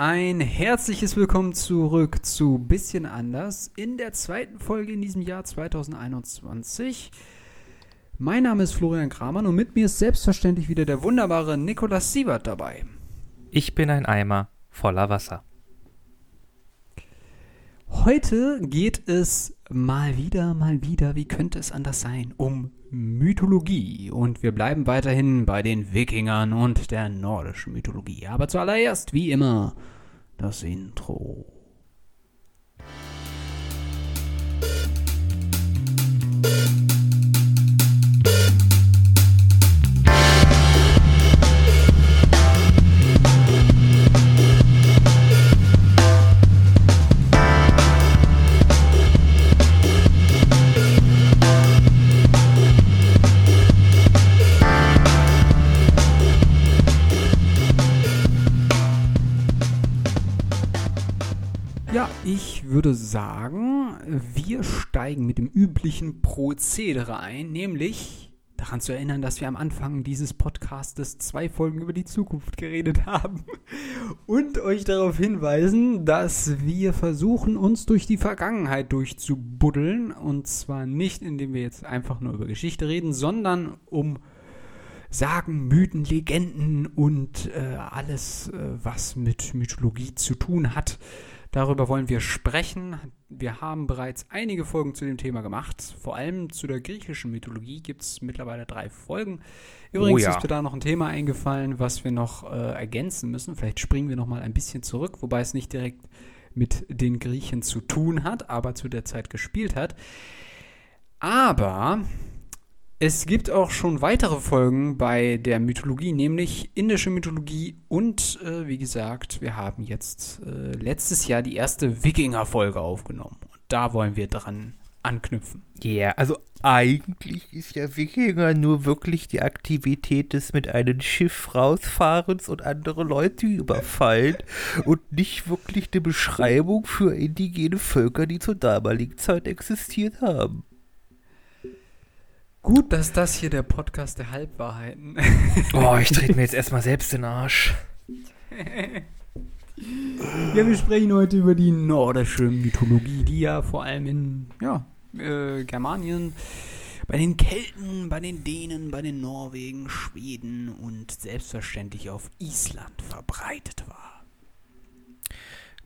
Ein herzliches Willkommen zurück zu Bisschen anders in der zweiten Folge in diesem Jahr 2021. Mein Name ist Florian Kramer und mit mir ist selbstverständlich wieder der wunderbare Nikolaus Siebert dabei. Ich bin ein Eimer voller Wasser. Heute geht es mal wieder, mal wieder, wie könnte es anders sein, um Mythologie. Und wir bleiben weiterhin bei den Wikingern und der nordischen Mythologie. Aber zuallererst, wie immer, das Intro. Würde sagen, wir steigen mit dem üblichen Prozedere ein, nämlich daran zu erinnern, dass wir am Anfang dieses Podcastes zwei Folgen über die Zukunft geredet haben und euch darauf hinweisen, dass wir versuchen, uns durch die Vergangenheit durchzubuddeln. Und zwar nicht, indem wir jetzt einfach nur über Geschichte reden, sondern um Sagen, Mythen, Legenden und äh, alles, äh, was mit Mythologie zu tun hat, Darüber wollen wir sprechen. Wir haben bereits einige Folgen zu dem Thema gemacht. Vor allem zu der griechischen Mythologie gibt es mittlerweile drei Folgen. Übrigens Oh ja. ist mir da noch ein Thema eingefallen, was wir noch äh, ergänzen müssen. Vielleicht springen wir noch mal ein bisschen zurück, wobei es nicht direkt mit den Griechen zu tun hat, aber zu der Zeit gespielt hat. Aber es gibt auch schon weitere Folgen bei der Mythologie, nämlich indische Mythologie und äh, wie gesagt, wir haben jetzt äh, letztes Jahr die erste Wikinger-Folge aufgenommen. Und da wollen wir dran anknüpfen. Ja, yeah, also eigentlich ist ja Wikinger nur wirklich die Aktivität des mit einem Schiff rausfahrens und andere Leute überfallen und nicht wirklich eine Beschreibung für indigene Völker, die zur damaligen Zeit existiert haben. Gut, dass das hier der Podcast der Halbwahrheiten. Oh, ich trete mir jetzt erstmal selbst den Arsch. ja, wir sprechen heute über die nordische Mythologie, die ja vor allem in ja, äh, Germanien, bei den Kelten, bei den Dänen, bei den Norwegen, Schweden und selbstverständlich auf Island verbreitet war.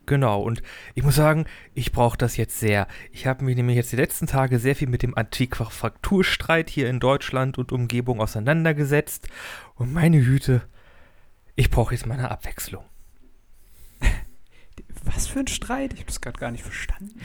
Genau, und ich muss sagen, ich brauche das jetzt sehr. Ich habe mich nämlich jetzt die letzten Tage sehr viel mit dem Antiqua-Frakturstreit hier in Deutschland und Umgebung auseinandergesetzt. Und meine Hüte, ich brauche jetzt mal eine Abwechslung. Was für ein Streit? Ich habe das gerade gar nicht verstanden.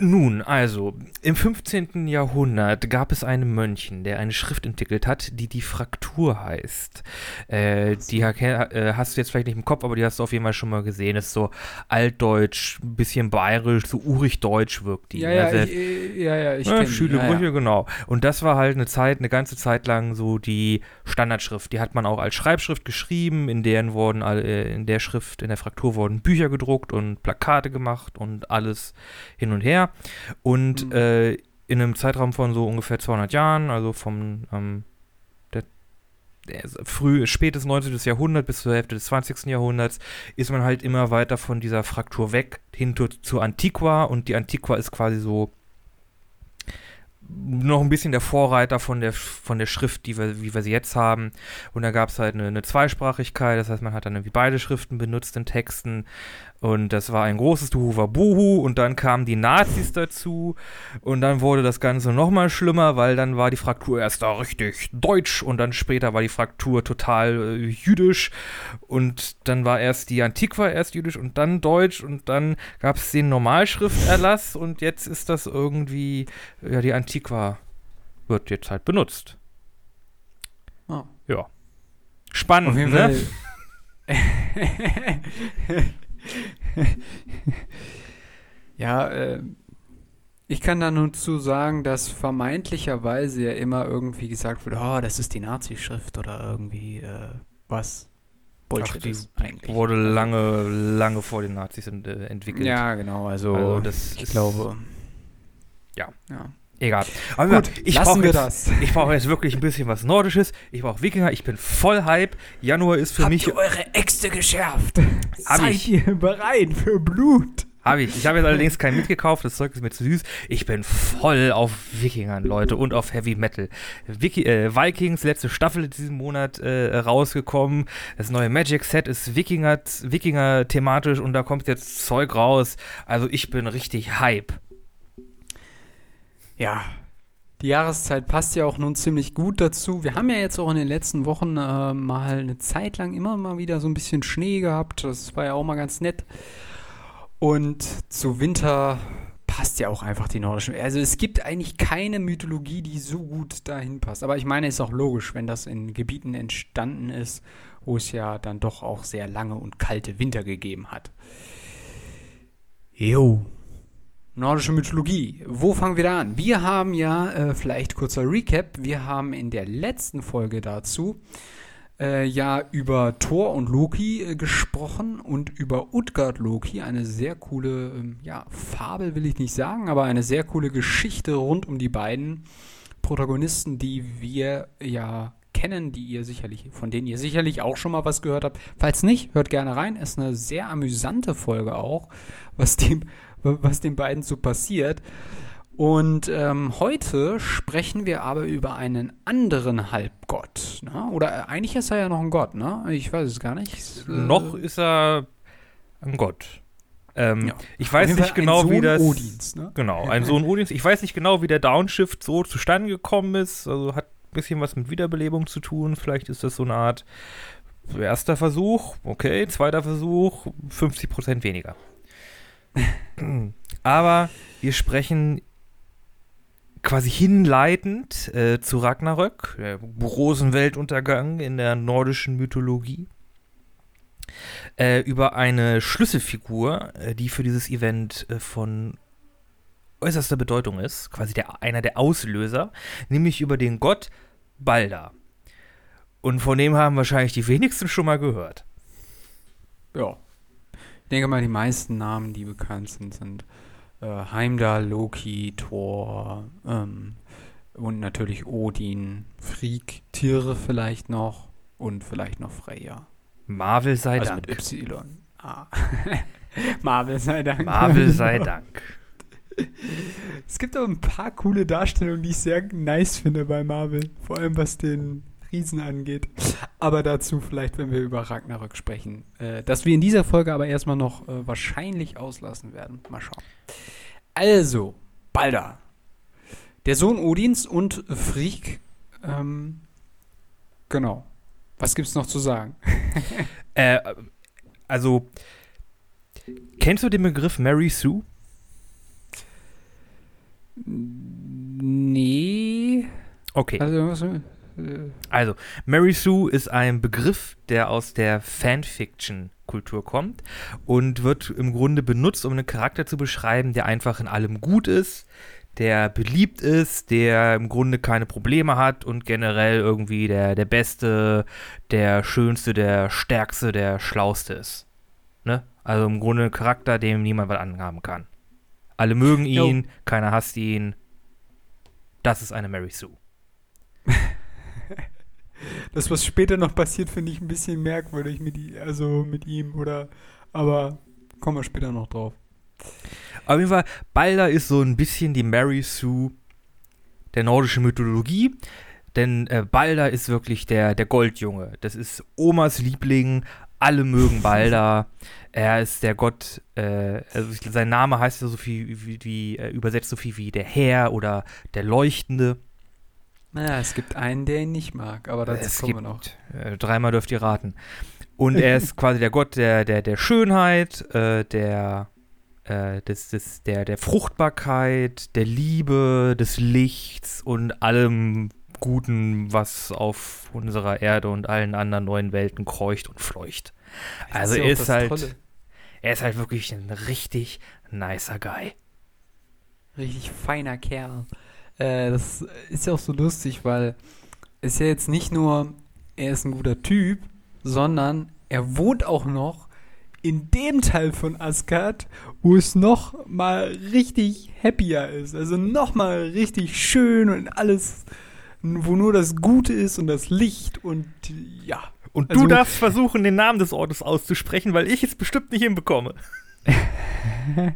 Nun, also, im 15. Jahrhundert gab es einen Mönchen, der eine Schrift entwickelt hat, die die Fraktur heißt. Äh, die äh, hast du jetzt vielleicht nicht im Kopf, aber die hast du auf jeden Fall schon mal gesehen. Ist so altdeutsch, ein bisschen bayerisch, so urig-deutsch wirkt die. Ja, ja, Sehr- ich, äh, ja, ja, ich kenn- Schüle ja, ja. genau. Und das war halt eine Zeit, eine ganze Zeit lang so die Standardschrift. Die hat man auch als Schreibschrift geschrieben, in deren wurden, äh, in der Schrift, in der Fraktur wurden Bücher gedruckt und Plakate gemacht und alles hin und her. Und Mhm. äh, in einem Zeitraum von so ungefähr 200 Jahren, also vom ähm, der, der früh, spätes 19. Jahrhundert bis zur Hälfte des 20. Jahrhunderts, ist man halt immer weiter von dieser Fraktur weg hin zu, zur Antiqua und die Antiqua ist quasi so noch ein bisschen der Vorreiter von der, von der Schrift, die wir, wie wir sie jetzt haben. Und da gab es halt eine, eine Zweisprachigkeit, das heißt, man hat dann irgendwie beide Schriften benutzt in Texten. Und das war ein großes Duhuwabuhu. Und dann kamen die Nazis dazu. Und dann wurde das Ganze nochmal schlimmer, weil dann war die Fraktur erst da richtig deutsch. Und dann später war die Fraktur total äh, jüdisch. Und dann war erst die Antiqua erst jüdisch und dann deutsch. Und dann gab es den Normalschrifterlass. Und jetzt ist das irgendwie, ja, die Antiqua wird jetzt halt benutzt. Oh. Ja. Spannend, ne? Ja, äh, ich kann da nur zu sagen, dass vermeintlicherweise ja immer irgendwie gesagt wird, oh, das ist die Nazi-Schrift oder irgendwie äh, was Bullshit Ach, ist eigentlich. Wurde lange, lange vor den Nazis ent, entwickelt. Ja, genau, also, Also das ich glaube. Ja. Ja. Egal. Aber Gut, ich lassen brauche wir jetzt, das. ich brauche jetzt wirklich ein bisschen was Nordisches. Ich brauche Wikinger. Ich bin voll Hype. Januar ist für Habt mich. ihr eure Äxte geschärft? Hab Seid ich. ihr bereit für Blut? Habe ich. Ich habe jetzt allerdings keinen mitgekauft. Das Zeug ist mir zu süß. Ich bin voll auf Wikingern, Leute, und auf Heavy Metal. Wiki äh, Vikings, letzte Staffel diesen Monat äh, rausgekommen. Das neue Magic Set ist Wikinger, Wikinger thematisch und da kommt jetzt Zeug raus. Also ich bin richtig Hype. Ja, die Jahreszeit passt ja auch nun ziemlich gut dazu. Wir haben ja jetzt auch in den letzten Wochen äh, mal eine Zeit lang immer mal wieder so ein bisschen Schnee gehabt. Das war ja auch mal ganz nett. Und zu Winter passt ja auch einfach die nordische. Also es gibt eigentlich keine Mythologie, die so gut dahin passt. Aber ich meine, ist auch logisch, wenn das in Gebieten entstanden ist, wo es ja dann doch auch sehr lange und kalte Winter gegeben hat. Jo. Nordische Mythologie. Wo fangen wir da an? Wir haben ja, äh, vielleicht kurzer Recap, wir haben in der letzten Folge dazu äh, ja über Thor und Loki äh, gesprochen und über Utgard Loki, eine sehr coole, ähm, ja, Fabel will ich nicht sagen, aber eine sehr coole Geschichte rund um die beiden Protagonisten, die wir ja kennen, die ihr sicherlich, von denen ihr sicherlich auch schon mal was gehört habt. Falls nicht, hört gerne rein. Ist eine sehr amüsante Folge auch, was dem, was den beiden so passiert. Und ähm, heute sprechen wir aber über einen anderen Halbgott. Ne? Oder äh, eigentlich ist er ja noch ein Gott, ne? Ich weiß es gar nicht. Äh, Noch ist er ein Gott. Ähm, Ja. Ich weiß nicht genau, wie Sohn das. Odins, ne? Genau, ein Sohn Odins. Ich weiß nicht genau, wie der Downshift so zustande gekommen ist. Also hat bisschen was mit Wiederbelebung zu tun. Vielleicht ist das so eine Art erster Versuch, okay, zweiter Versuch, 50% weniger. Aber wir sprechen quasi hinleitend äh, zu Ragnarök, der großen Weltuntergang in der nordischen Mythologie, äh, über eine Schlüsselfigur, äh, die für dieses Event äh, von äußerster Bedeutung ist, quasi der, einer der Auslöser, nämlich über den Gott Balder. Und von dem haben wahrscheinlich die wenigsten schon mal gehört. Ja. Ich denke mal, die meisten Namen, die bekannt sind, sind äh, Heimdall, Loki, Thor ähm, und natürlich Odin, Frigg, Tiere vielleicht noch und vielleicht noch Freya. Marvel sei also Dank. mit Y. Ah. Marvel sei Dank. Marvel sei Dank. Es gibt aber ein paar coole Darstellungen, die ich sehr nice finde bei Marvel. Vor allem was den Riesen angeht. Aber dazu vielleicht, wenn wir über Ragnarök sprechen. Äh, das wir in dieser Folge aber erstmal noch äh, wahrscheinlich auslassen werden. Mal schauen. Also, Balder. Der Sohn Odins und Frigg. Ähm, genau. Was gibt's noch zu sagen? Äh, also, kennst du den Begriff Mary Sue? Nee. Okay. Also, äh, Also, Mary Sue ist ein Begriff, der aus der Fanfiction-Kultur kommt und wird im Grunde benutzt, um einen Charakter zu beschreiben, der einfach in allem gut ist, der beliebt ist, der im Grunde keine Probleme hat und generell irgendwie der, der Beste, der Schönste, der Stärkste, der Schlauste ist. Ne? Also im Grunde ein Charakter, dem niemand was anhaben kann. Alle mögen Jo. ihn, keiner hasst ihn. Das ist eine Mary Sue. Das, was später noch passiert, finde ich ein bisschen merkwürdig mit, also mit ihm, oder? Aber kommen wir später noch drauf. Auf jeden Fall, Balder ist so ein bisschen die Mary Sue der nordischen Mythologie. Denn äh, Balder ist wirklich der, der Goldjunge. Das ist Omas Liebling. Alle mögen Balder. er ist der Gott, äh, also ich- sein Name heißt ja so viel wie, wie äh, übersetzt so viel wie der Herr oder der Leuchtende. Naja, es gibt einen, der ihn nicht mag, aber dazu Es kommen wir noch. Äh, dreimal dürft ihr raten. Und er ist quasi der Gott der, der, der Schönheit, äh, der, äh, des, des, der, der Fruchtbarkeit, der Liebe, des Lichts und allem Guten, was auf unserer Erde und allen anderen neuen Welten kreucht und fleucht. Also er ist halt, Tolle. er ist halt wirklich ein richtig nicer Guy. Richtig feiner Kerl. Äh, das ist ja auch so lustig, weil es ja jetzt nicht nur, er ist ein guter Typ, sondern er wohnt auch noch in dem Teil von Asgard, wo es noch mal richtig happier ist. Also noch mal richtig schön und alles, wo nur das Gute ist und das Licht und ja. Und Also- du darfst versuchen, den Namen des Ortes auszusprechen, weil ich es bestimmt nicht hinbekomme.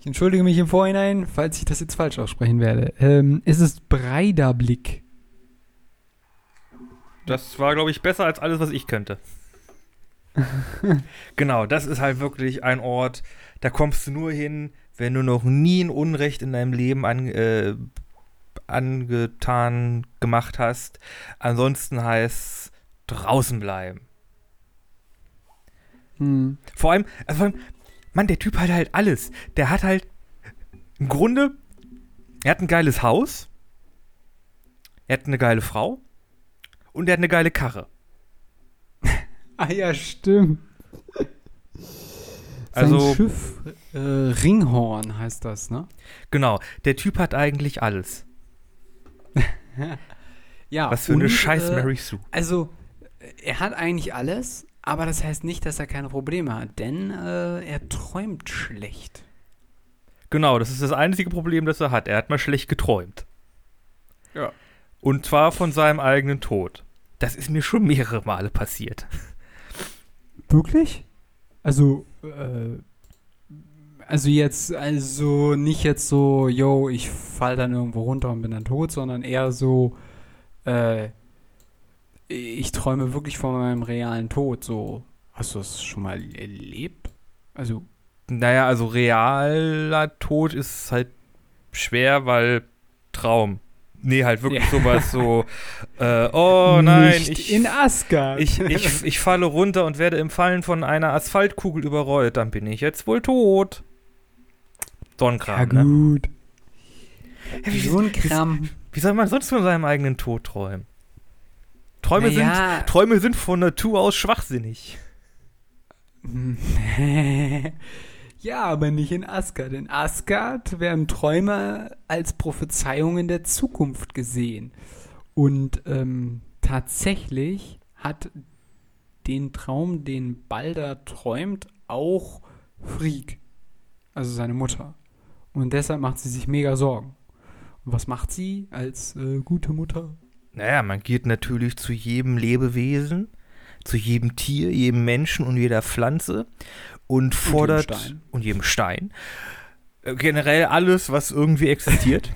Ich entschuldige mich im Vorhinein, falls ich das jetzt falsch aussprechen werde. Ähm, es ist Breidablick. Das war, glaube ich, besser als alles, was ich könnte. genau, das ist halt wirklich ein Ort, da kommst du nur hin, wenn du noch nie ein Unrecht in deinem Leben an, äh, angetan gemacht hast. Ansonsten heißt draußen bleiben. Hm. Vor allem, also vor allem, Mann, der Typ hat halt alles. Der hat halt im Grunde, er hat ein geiles Haus, er hat eine geile Frau und er hat eine geile Karre. Ah ja, stimmt. Also- Sein Schiff äh, Ringhorn heißt das, ne? Genau, der Typ hat eigentlich alles. Ja. Was für eine und, scheiß äh, Mary Sue. Also, er hat eigentlich alles, aber das heißt nicht, dass er keine Probleme hat, denn äh, er träumt schlecht. Genau, das ist das einzige Problem, das er hat. Er hat mal schlecht geträumt. Ja. Und zwar von seinem eigenen Tod. Das ist mir schon mehrere Male passiert. Wirklich? Also, äh, also jetzt, also nicht jetzt so, yo, ich fall dann irgendwo runter und bin dann tot, sondern eher so, äh, ich träume wirklich von meinem realen Tod. So, hast du das schon mal erlebt? Also, Naja, also realer Tod ist halt schwer, weil Traum. Nee, halt wirklich Ja. sowas so, äh, oh nein, nicht ich, in Asgard. ich, ich, ich falle runter und werde im Fallen von einer Asphaltkugel überrollt, dann bin ich jetzt wohl tot. So ein ja Kram, ne? gut. Ja, wie, So ein Kram. wie soll man sonst von seinem eigenen Tod träumen? Träume, Naja. sind, Träume sind von Natur aus schwachsinnig. ja, aber nicht in Asgard. In Asgard werden Träume als Prophezeiungen der Zukunft gesehen. Und ähm, tatsächlich hat den Traum, den Balder träumt, auch Frigg, also seine Mutter. Und deshalb macht sie sich mega Sorgen. Und was macht sie als äh, gute Mutter? Naja, man geht natürlich zu jedem Lebewesen, zu jedem Tier, jedem Menschen und jeder Pflanze und fordert Stein. und jedem Stein äh, generell alles, was irgendwie existiert,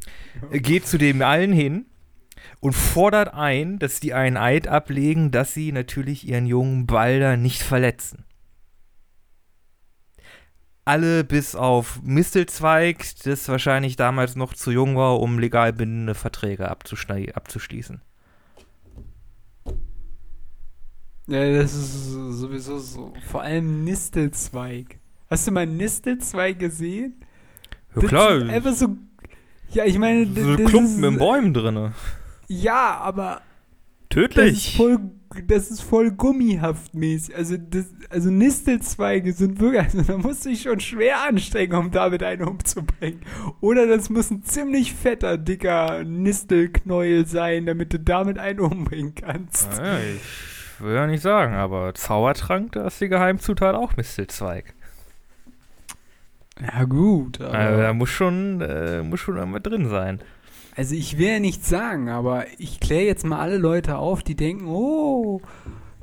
äh, geht zu dem allen hin und fordert ein, dass die einen Eid ablegen, dass sie natürlich ihren jungen Balder nicht verletzen. Alle bis auf Mistelzweig, das wahrscheinlich damals noch zu jung war, um legal bindende Verträge abzuschließen. Ja, das ist sowieso so. Vor allem Nistelzweig. Hast du mal Nistelzweig gesehen? Ja Das klar, Einfach so. Ja, ich meine. so Klumpen ist, in Bäumen drinne. Ja, aber das ist Tödlich. voll, das ist voll gummihaft mäßig. Also, das, also Nistelzweige sind wirklich, also da musst du dich schon schwer anstrengen, um damit einen umzubringen. Oder das muss ein ziemlich fetter, dicker Nistelknäuel sein, damit du damit einen umbringen kannst. Ja, ich will ja nicht sagen, aber Zaubertrank, da ist die Geheimzutat auch Mistelzweig. Ja, gut. Aber Also, da muss schon, äh, muss schon einmal drin sein. Also ich will ja nichts sagen, aber ich kläre jetzt mal alle Leute auf, die denken, oh,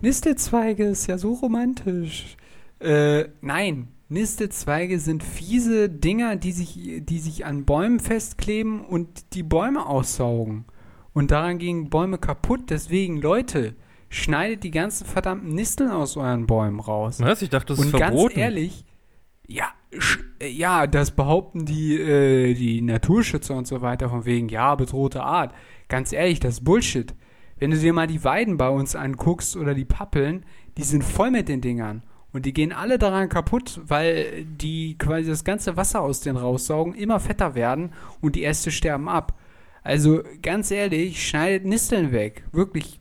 Nistelzweige ist ja so romantisch. Äh, nein, Nistelzweige sind fiese Dinger, die sich, die sich an Bäumen festkleben und die Bäume aussaugen. Und daran gehen Bäume kaputt. Deswegen, Leute, schneidet die ganzen verdammten Nisteln aus euren Bäumen raus. Was? Ich dachte, das ist Und verboten. ganz ehrlich, ja, ja, das behaupten die, äh, die Naturschützer und so weiter von wegen, ja, bedrohte Art. Ganz ehrlich, das ist Bullshit. Wenn du dir mal die Weiden bei uns anguckst oder die Pappeln, die sind voll mit den Dingern. Und die gehen alle daran kaputt, weil die quasi das ganze Wasser aus denen raussaugen, immer fetter werden und die Äste sterben ab. Also ganz ehrlich, schneidet Nisteln weg. Wirklich.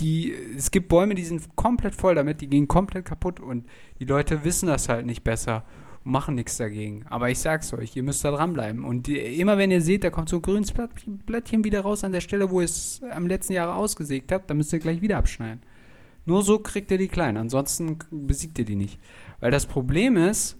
Die, es gibt Bäume, die sind komplett voll damit, die gehen komplett kaputt und die Leute wissen das halt nicht besser machen nichts dagegen. Aber ich sag's euch, ihr müsst da dranbleiben. Und die, immer wenn ihr seht, da kommt so ein grünes Blättchen wieder raus an der Stelle, wo ihr es am letzten Jahr ausgesägt habt, dann müsst ihr gleich wieder abschneiden. Nur so kriegt er die klein, ansonsten besiegt er die nicht. Weil das Problem ist,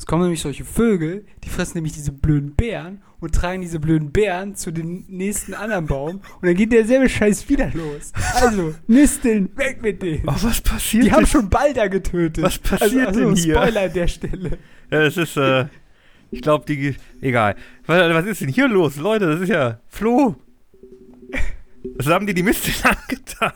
es kommen nämlich solche Vögel, die fressen nämlich diese blöden Bären und tragen diese blöden Bären zu den nächsten anderen Baum und dann geht derselbe Scheiß wieder los. Also, Nisteln, weg mit denen. Oh, was passiert Die haben schon Balder getötet. Was passiert also, denn hier? Spoiler an der Stelle. Ja, das ist, äh, ich glaube, die, egal. Was, was ist denn hier los? Leute, das ist ja Flo. Was haben die die Misteln angetan?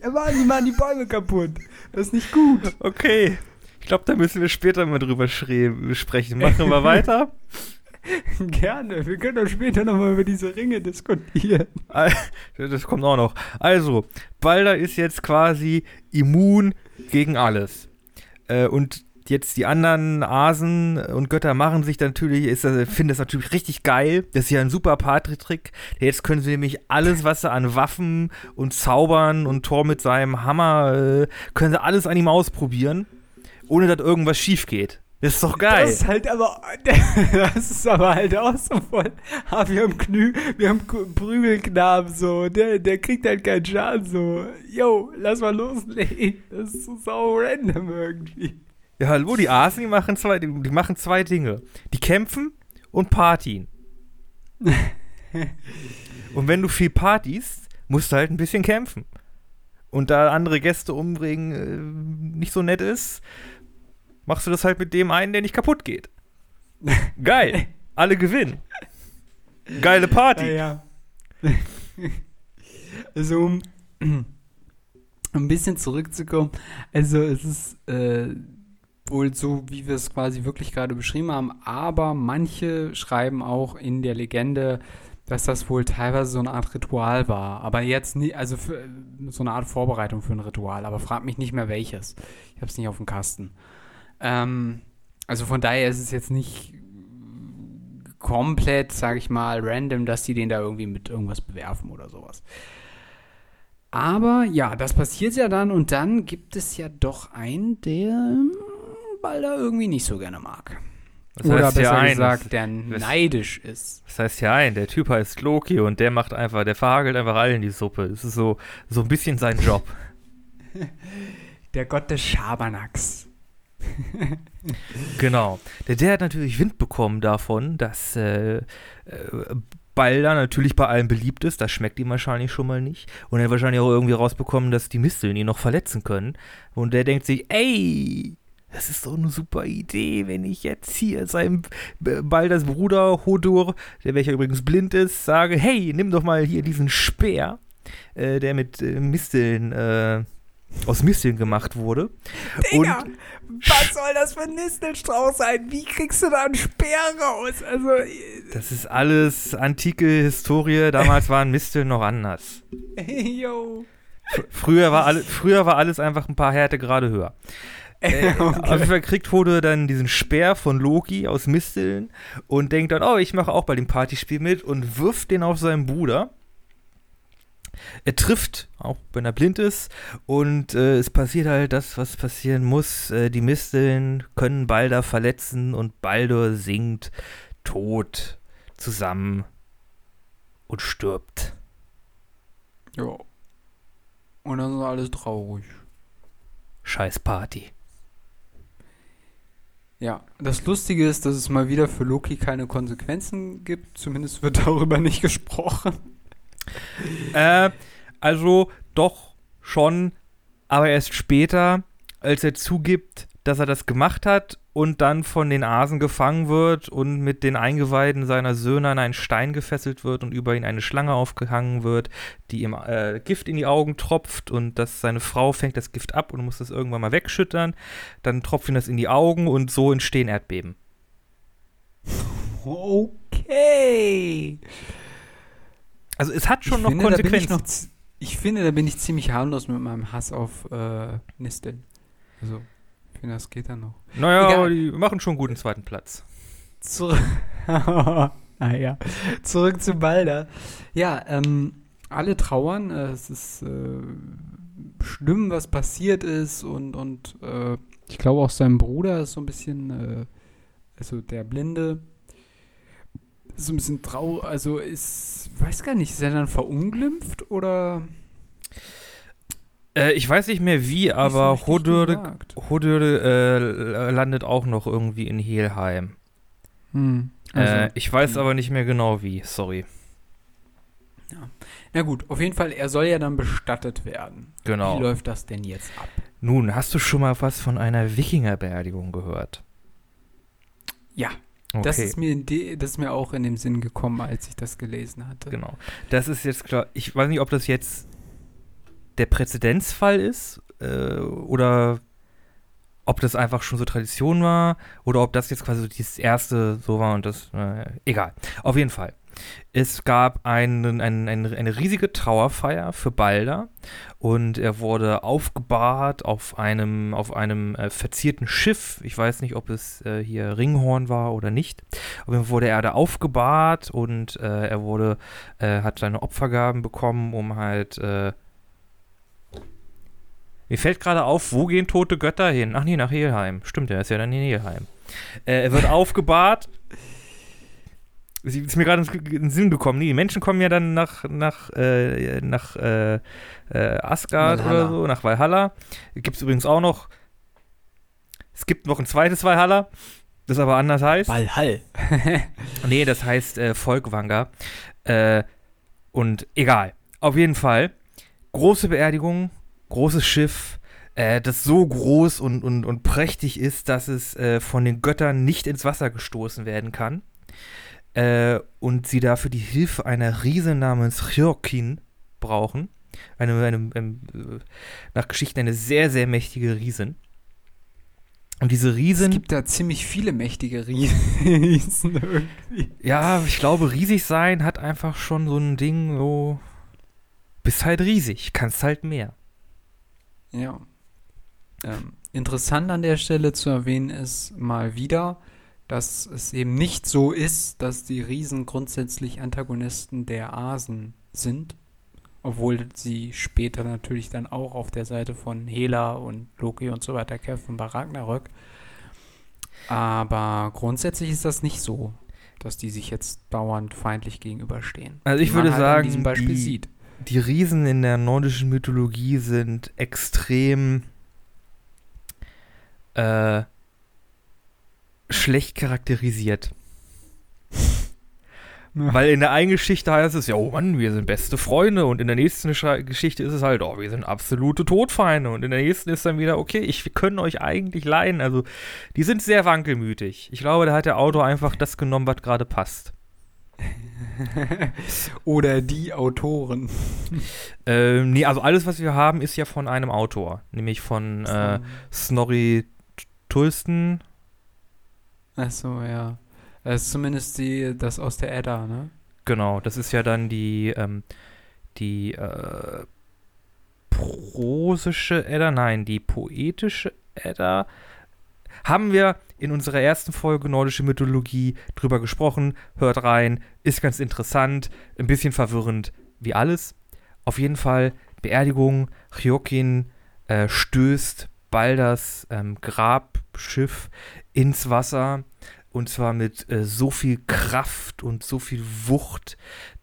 Ja, Mann, die machen die Bäume kaputt. Das ist nicht gut. Okay. Ich glaube, da müssen wir später mal drüber sprechen. Machen wir weiter. Gerne. Wir können doch später nochmal über diese Ringe diskutieren. Das kommt auch noch. Also, Balder ist jetzt quasi immun gegen alles. Äh, und jetzt die anderen Asen und Götter machen sich natürlich, ist, finden das natürlich richtig geil. Das ist ja ein super Party-Trick. Jetzt können sie nämlich alles, was sie an Waffen und Zaubern und Thor mit seinem Hammer, äh, können sie alles an ihm ausprobieren, ohne dass irgendwas schief geht. Das ist doch geil. Das ist halt aber, das ist aber halt auch so voll. Ah, wir haben Knü, wir haben Prügelknaben so, der, der kriegt halt keinen Schaden so. Yo, lass mal loslegen. Das ist so sau random irgendwie. Ja, hallo, die Asen, die machen zwei, die, die machen zwei Dinge. Die kämpfen und partien. und wenn du viel partys, musst du halt ein bisschen kämpfen. Und da andere Gäste umbringen äh, nicht so nett ist, machst du das halt mit dem einen, der nicht kaputt geht. Geil. Alle gewinnen. Geile Party. Ja, ja. also, um ein bisschen zurückzukommen, also es ist äh, wohl so, wie wir es quasi wirklich gerade beschrieben haben, aber manche schreiben auch in der Legende, dass das wohl teilweise so eine Art Ritual war. Aber jetzt nie, also für, so eine Art Vorbereitung für ein Ritual, aber frag mich nicht mehr welches. Ich habe es nicht auf dem Kasten. Ähm, also von daher ist es jetzt nicht komplett, sage ich mal, random, dass die den da irgendwie mit irgendwas bewerfen oder sowas. Aber ja, das passiert ja dann und dann gibt es ja doch einen, der hm, Balder irgendwie nicht so gerne mag. Das oder heißt ja besser ein, gesagt, der das- neidisch ist. Das heißt ja ein, der Typ heißt Loki und der macht einfach, der verhagelt einfach allen die Suppe. Das ist so, so ein bisschen sein Job. Der Gott des Schabernacks. Genau. Der, der hat natürlich Wind bekommen davon, dass äh, äh, Balder natürlich bei allen beliebt ist. Das schmeckt ihm wahrscheinlich schon mal nicht. Und er hat wahrscheinlich auch irgendwie rausbekommen, dass die Misteln ihn noch verletzen können. Und der denkt sich, ey, das ist doch eine super Idee, wenn ich jetzt hier seinem B- Balders Bruder Hodur, der welcher übrigens blind ist, sage, hey, nimm doch mal hier diesen Speer, äh, der mit äh, Misteln, äh, aus Misteln gemacht wurde. Digga, was soll das für ein Nistelstrauß sein? Wie kriegst du da einen Speer raus? Also, Das ist alles antike Historie. Damals waren Misteln noch anders. yo. Fr- Früher war, alle, früher war alles einfach ein paar Härtegrade höher. Äh, Auf jeden Fall kriegt Hode dann diesen Speer von Loki aus Misteln und denkt dann, oh, ich mache auch bei dem Partyspiel mit und wirft den auf seinen Bruder. Er trifft, auch wenn er blind ist, und äh, es passiert halt das, was passieren muss. Äh, die Misteln können Balder verletzen und Baldur sinkt tot zusammen und stirbt. Ja. Und dann ist alles traurig. Scheiß Party. Ja, das Lustige ist, dass es mal wieder für Loki keine Konsequenzen gibt. Zumindest wird darüber nicht gesprochen. Äh, also doch schon, aber erst später, als er zugibt, dass er das gemacht hat und dann von den Asen gefangen wird und mit den Eingeweiden seiner Söhne an einen Stein gefesselt wird und über ihn eine Schlange aufgehangen wird, die ihm äh, Gift in die Augen tropft und dass seine Frau fängt das Gift ab und muss das irgendwann mal wegschüttern. Dann tropft ihm das in die Augen und so entstehen Erdbeben. Okay. Also es hat schon ich noch finde, da bin ich, Konsequenzen. noch, ich finde, da bin ich ziemlich harmlos mit meinem Hass auf äh, Nisteln. Also, ich finde, das geht dann noch. naja, Egal. aber die machen schon einen guten zweiten Platz. Zurück. ah ja. Zurück zu Balder. Ja, ähm, alle trauern. Äh, es ist äh, schlimm, was passiert ist und, und äh, ich glaube auch sein Bruder ist so ein bisschen, äh, also der Blinde, so ein bisschen traurig. Also ist, weiß gar nicht, ist er dann verunglimpft oder? Äh, ich weiß nicht mehr wie, aber Hodürde, Hodürde äh, landet auch noch irgendwie in Helheim. Hm, Also, also, äh, ich weiß aber nicht mehr genau wie, sorry. Na gut, auf jeden Fall, er soll ja dann bestattet werden. Genau. Wie läuft das denn jetzt ab? Nun, hast du schon mal was von einer Wikingerbeerdigung gehört? Ja, Okay. das, ist mir in das ist mir auch in dem Sinn gekommen, als ich das gelesen hatte. Genau. Das ist jetzt klar. Ich weiß nicht, ob das jetzt der Präzedenzfall ist äh, oder ob das einfach schon so Tradition war oder ob das jetzt quasi so dieses erste so war und das. Äh, egal. Auf jeden Fall. Es gab einen, einen, eine, eine riesige Trauerfeier für Balder und er wurde aufgebahrt auf einem, auf einem äh, verzierten Schiff. Ich weiß nicht, ob es äh, hier Ringhorn war oder nicht. Auf Fall wurde er da aufgebahrt und äh, er wurde, äh, hat seine Opfergaben bekommen, um halt. Äh mir fällt gerade auf, wo gehen tote Götter hin? Ach nee, nach Helheim. Stimmt, er ist ja dann in Helheim. Äh, er wird aufgebahrt. Ist mir gerade in den Sinn gekommen. Nee, die Menschen kommen ja dann nach, nach, äh, nach äh, äh, Asgard Valhalla. oder so, nach Valhalla. Gibt es übrigens auch noch. Es gibt noch ein zweites Valhalla, das aber anders heißt. Valhall. Nee, das heißt äh, Volkwanga. Äh, und egal. Auf jeden Fall. Große Beerdigung, großes Schiff, äh, das so groß und, und, und prächtig ist, dass es äh, von den Göttern nicht ins Wasser gestoßen werden kann. Äh, und sie dafür die Hilfe einer Riese namens Chirkin brauchen. Eine, eine, ähm, äh, nach Geschichten eine sehr, sehr mächtige Riesin. Und diese Es Riesin. gibt da ziemlich viele mächtige Riesen irgendwie. Ja, ich glaube, riesig sein hat einfach schon so ein Ding, so. Bist halt riesig, kannst halt mehr. Ja. Ähm, interessant an der Stelle zu erwähnen ist mal wieder, dass es eben nicht so ist, dass die Riesen grundsätzlich Antagonisten der Asen sind. Obwohl sie später natürlich dann auch auf der Seite von Hela und Loki und so weiter kämpfen bei Ragnarök. Aber grundsätzlich ist das nicht so, dass die sich jetzt dauernd feindlich gegenüberstehen. Also ich würde halt sagen, die- sieht. Die Riesen in der nordischen Mythologie sind extrem äh, schlecht charakterisiert. Weil in der einen Geschichte heißt es, ja, oh Mann, wir sind beste Freunde. Und in der nächsten Geschichte ist es halt, oh, wir sind absolute Todfeinde. Und in der nächsten ist dann wieder, okay, ich, wir können euch eigentlich leiden. Also, die sind sehr wankelmütig. Ich glaube, da hat der Autor einfach das genommen, was gerade passt. Oder die Autoren. Ähm, nee, also alles, was wir haben, ist ja von einem Autor. Nämlich von äh, Snorri Tulsten. Achso, ja. Das ist zumindest die, das aus der Edda, ne? Genau, das ist ja dann die, ähm, die äh, prosische Edda, nein, die poetische Edda. Haben wir in unserer ersten Folge Nordische Mythologie drüber gesprochen. Hört rein, ist ganz interessant, ein bisschen verwirrend wie alles. Auf jeden Fall Beerdigung, Chiokin äh, stößt Balders ähm, Grabschiff ins Wasser und zwar mit äh, so viel Kraft und so viel Wucht,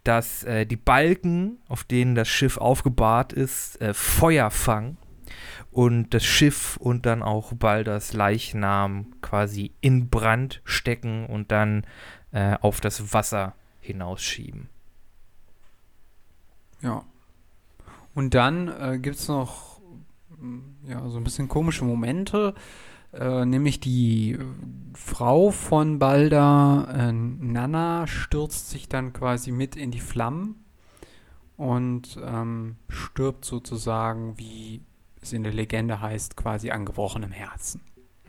dass äh, die Balken, auf denen das Schiff aufgebahrt ist, äh, Feuer fangen und das Schiff und dann auch Balders Leichnam quasi in Brand stecken und dann äh, auf das Wasser hinausschieben. Ja. Und dann äh, gibt es noch mm, ja, so ein bisschen komische Momente. Äh, nämlich die äh, Frau von Balda, äh, Nana, stürzt sich dann quasi mit in die Flammen und ähm, stirbt sozusagen, wie es in der Legende heißt, quasi an gebrochenem Herzen.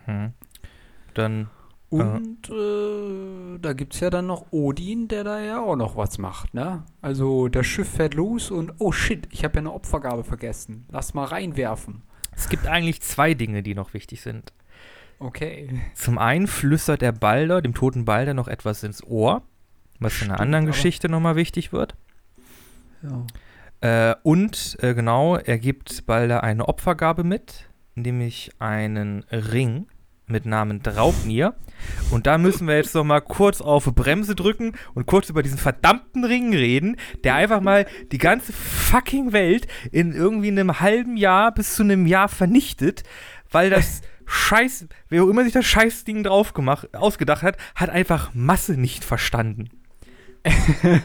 Hm. Dann Und äh, da gibt es ja dann noch Odin, der da ja auch noch was macht, ne? Also das Schiff fährt los und oh shit, ich habe ja eine Opfergabe vergessen. Lass mal reinwerfen. es gibt eigentlich zwei Dinge, die noch wichtig sind. Okay. Zum einen flüstert der Balder, dem toten Balder, noch etwas ins Ohr, was in einer Stimmt, anderen Geschichte nochmal wichtig wird. Ja. Äh, und äh, genau, er gibt Balder eine Opfergabe mit, nämlich einen Ring mit Namen Draupnir. Und da müssen wir jetzt noch mal kurz auf Bremse drücken und kurz über diesen verdammten Ring reden, der einfach mal die ganze fucking Welt in irgendwie einem halben Jahr bis zu einem Jahr vernichtet, weil das Scheiß, wer auch immer sich das Scheißding drauf gemacht, ausgedacht hat, hat einfach Masse nicht verstanden.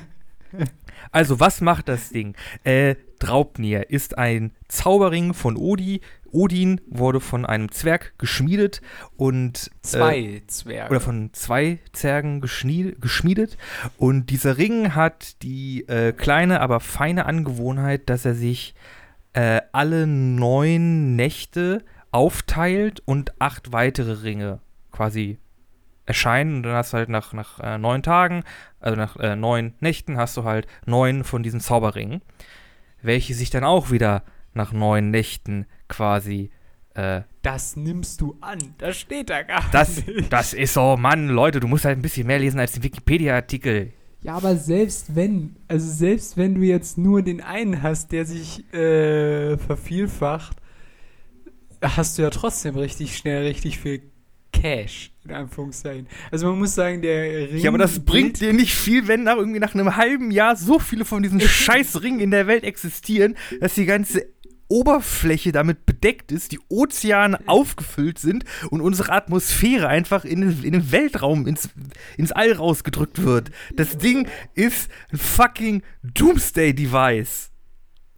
also, was macht das Ding? Äh, Draupnir ist ein Zauberring von Odi. Odin wurde von einem Zwerg geschmiedet und Zwei äh, Zwerge. oder von zwei Zwergen geschmiedet. Und dieser Ring hat die äh, kleine, aber feine Angewohnheit, dass er sich äh, alle neun Nächte aufteilt und acht weitere Ringe quasi erscheinen. Und dann hast du halt nach, nach äh, neun Tagen, also nach äh, neun Nächten, hast du halt neun von diesen Zauberringen, welche sich dann auch wieder nach neun Nächten quasi äh, das nimmst du an. Das steht da gar das, nicht. das ist so, Mann, Leute, du musst halt ein bisschen mehr lesen als den Wikipedia-Artikel. Ja, aber selbst wenn, also selbst wenn du jetzt nur den einen hast, der sich äh, vervielfacht, hast du ja trotzdem richtig schnell richtig viel Cash, in Anführungszeichen. Also man muss sagen, der Ring. Ja, aber das bringt dir nicht viel, wenn nach irgendwie nach einem halben Jahr so viele von diesen scheiß Ringen in der Welt existieren, dass die ganze Oberfläche damit bedeckt ist, die Ozeane aufgefüllt sind und unsere Atmosphäre einfach in, den- in den Weltraum, ins, ins All rausgedrückt wird. Das Ding ist ein fucking Doomsday-Device.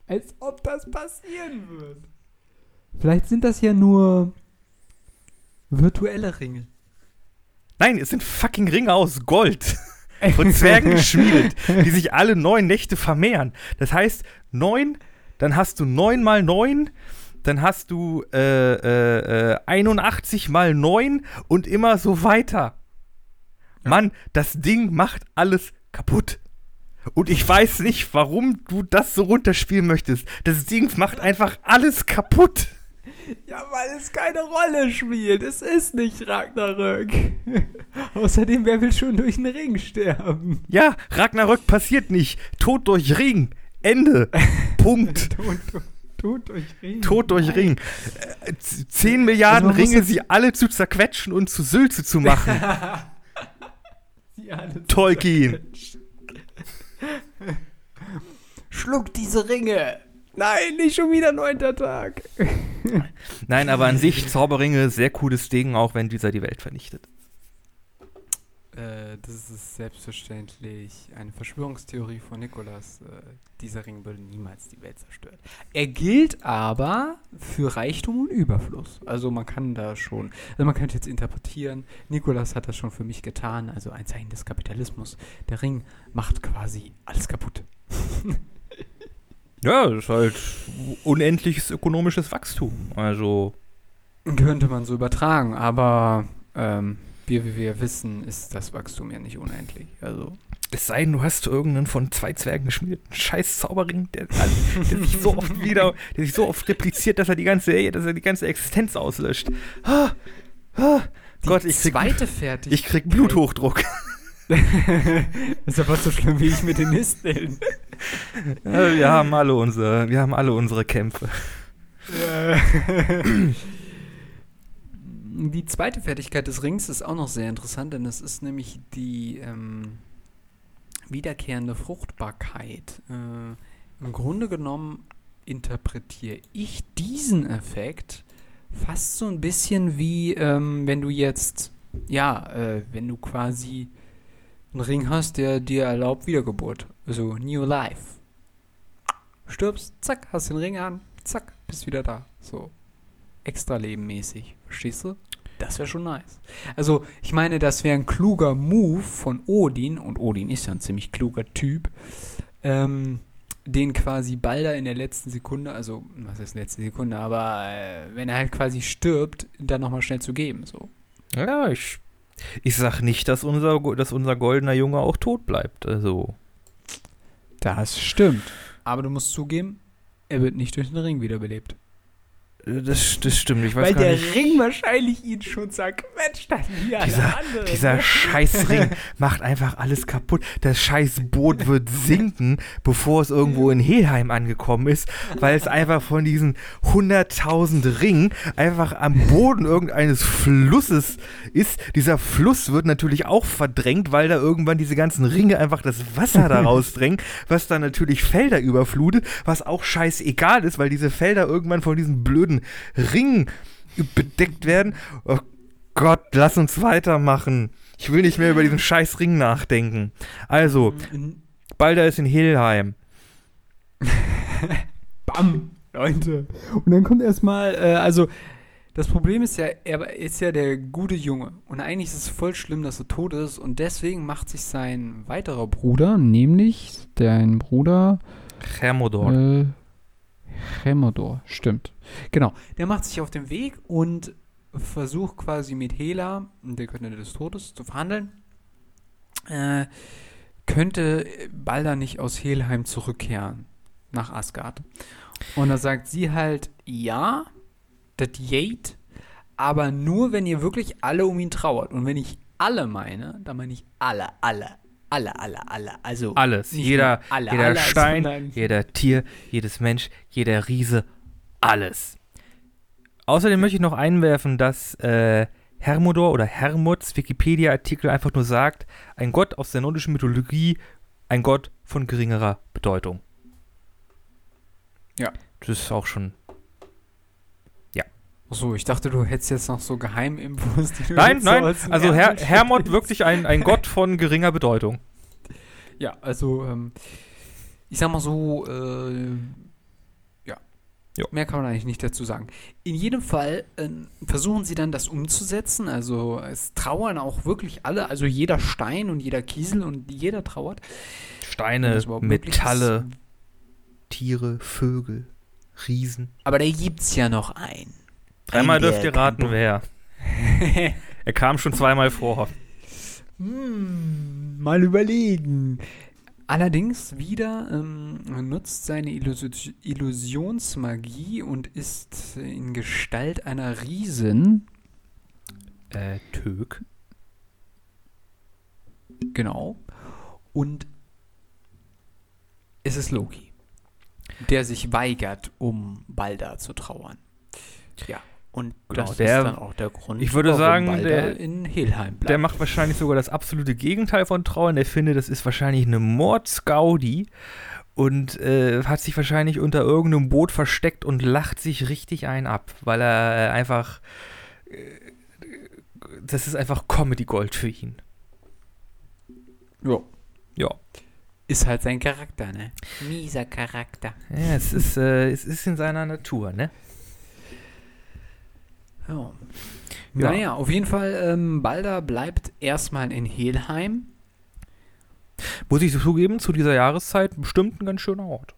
Als ob das passieren wird. Vielleicht sind das ja nur virtuelle Ringe. Nein, es sind fucking Ringe aus Gold. Von Zwergen geschmiedet, die sich alle neun Nächte vermehren. Das heißt, neun, dann hast du neun mal neun, dann hast du äh, äh, äh, 81 mal neun und immer so weiter. Mann, das Ding macht alles kaputt. Und ich weiß nicht, warum du das so runterspielen möchtest. Das Ding macht einfach alles kaputt. Ja, weil es keine Rolle spielt. Es ist nicht Ragnarök. Außerdem, wer will schon durch den Ring sterben? Ja, Ragnarök passiert nicht. Tod durch Ring. Ende. Punkt. Tod, Tod, durch Ring. Tod durch. Ring. Äh, Zehn Milliarden Ringe, sie alle zu zerquetschen und zu Sülze zu machen. Sie alle Tolkien. Schluck diese Ringe. Nein, nicht schon wieder neunter Tag. Nein, aber an sich Zauberringe, sehr cooles Ding, auch wenn dieser die Welt vernichtet. Äh, das ist selbstverständlich eine Verschwörungstheorie von Nikolas. Äh, dieser Ring würde niemals die Welt zerstören. Er gilt aber für Reichtum und Überfluss. Also man kann da schon, also man könnte jetzt interpretieren, Nikolas hat das schon für mich getan, also ein Zeichen des Kapitalismus. Der Ring macht quasi alles kaputt. Ja, das ist halt unendliches ökonomisches Wachstum. Also, Könnte man so übertragen, aber ähm, wie wie wir wissen, ist das Wachstum ja nicht unendlich. Also es sei denn, du hast irgendeinen von zwei Zwergen geschmiedeten scheiß Zauberring, der, der sich so oft wieder, der sich so oft repliziert, dass er die ganze, dass er die ganze Existenz auslöscht. Ah, ah, Gott, ich krieg, zweite Fertigkeit. ich krieg Bluthochdruck. das ist aber so schlimm wie ich mit den Nisteln. Wir haben alle unsere, wir haben alle unsere Kämpfe. Die zweite Fertigkeit des Rings ist auch noch sehr interessant, denn es ist nämlich die ähm, wiederkehrende Fruchtbarkeit. Äh, Im Grunde genommen interpretiere ich diesen Effekt fast so ein bisschen wie, ähm, wenn du jetzt, ja, äh, wenn du quasi einen Ring hast, der dir erlaubt Wiedergeburt. Also New Life. Stirbst, zack, hast den Ring an, zack, bist wieder da. So. Extra lebenmäßig. Verstehst du? Das wäre schon nice. Also, ich meine, das wäre ein kluger Move von Odin, und Odin ist ja ein ziemlich kluger Typ, ähm, den quasi Balder in der letzten Sekunde, also, was ist letzte Sekunde, aber äh, wenn er halt quasi stirbt, dann nochmal schnell zu geben, so. Ja, ich, ich sag nicht, dass unser, dass unser goldener Junge auch tot bleibt. Also, Das stimmt. Aber du musst zugeben, er wird nicht durch den Ring wiederbelebt. Das, das stimmt, ich weiß Weil der nicht. Ring wahrscheinlich ihn schon zerquetscht hat. Alle Dieser, anderen. dieser Scheißring macht einfach alles kaputt. Das Scheißboot wird sinken, bevor es irgendwo in Helheim angekommen ist, weil es einfach von diesen 100.000 Ringen einfach am Boden irgendeines Flusses ist. Dieser Fluss wird natürlich auch verdrängt, weil da irgendwann diese ganzen Ringe einfach das Wasser da rausdrängen, was dann natürlich Felder überflutet, was auch scheißegal ist, weil diese Felder irgendwann von diesen blöden Ringen bedeckt werden. Oh Gott, lass uns weitermachen. Ich will nicht mehr über diesen scheiß Ring nachdenken. Also, Balder ist in Helheim. Bam, Leute. Und dann kommt erstmal, äh, also das Problem ist ja, er ist ja der gute Junge. Und eigentlich ist es voll schlimm, dass er tot ist. Und deswegen macht sich sein weiterer Bruder, nämlich dein Bruder Hermodor. äh, Hemodor, stimmt. Genau. Der macht sich auf den Weg und versucht quasi mit Hela, der Göttin des Todes, zu verhandeln. Äh, könnte Balder nicht aus Helheim zurückkehren nach Asgard. Und da sagt sie halt, ja, das geht, aber nur, wenn ihr wirklich alle um ihn trauert. Und wenn ich alle meine, dann meine ich alle, alle, alle, alle, alle. Also Alles. Jeder, alle, jeder alle, Stein, sondern- jeder Tier, jedes Mensch, jeder Riese, alles. Außerdem möchte ich noch einwerfen, dass äh, Hermodor oder Hermods Wikipedia-Artikel einfach nur sagt, ein Gott aus der nordischen Mythologie, ein Gott von geringerer Bedeutung. Ja. Das ist auch schon. Achso, ich dachte, du hättest jetzt noch so Geheiminfos, die du Nein, so nein, dem also Her Hermod wirklich ein, ein Gott von geringer Bedeutung. Ja, also, ähm, ich sag mal so, äh, ja. Jo. Mehr kann man eigentlich nicht dazu sagen. In jedem Fall ähm, versuchen sie dann das umzusetzen. Also es trauern auch wirklich alle, also jeder Stein und jeder Kiesel und jeder trauert. Steine, Metalle. Tiere, Vögel, Riesen. Aber da gibt's ja noch einen. Dreimal dürft ihr raten, wer. Er kam schon zweimal vor. Hm, mal überlegen. Allerdings wieder ähm, nutzt seine Illus Illusionsmagie und ist in Gestalt einer Riesin. Äh, Tök. Genau. Und es ist Loki, der sich weigert, um Balder zu trauern. Ja. Und Genau, das der- ist dann auch der Grund, ich würde warum sagen, der- in Helheim bleibt. Der macht wahrscheinlich sogar das absolute Gegenteil von Trauern. Der findet, das ist wahrscheinlich eine Mordsgaudi und äh, hat sich wahrscheinlich unter irgendeinem Boot versteckt und lacht sich richtig ein ab, weil er äh, einfach. Äh, das ist einfach Comedy Gold für ihn. ja. Ja. Ist halt sein Charakter, ne? Mieser Charakter. ja es, ist, äh, es ist in seiner Natur, ne? Ja. Ja. Naja, auf jeden Fall, ähm, Balder bleibt erstmal in Helheim. Muss ich zugeben, zu dieser Jahreszeit bestimmt ein ganz schöner Ort.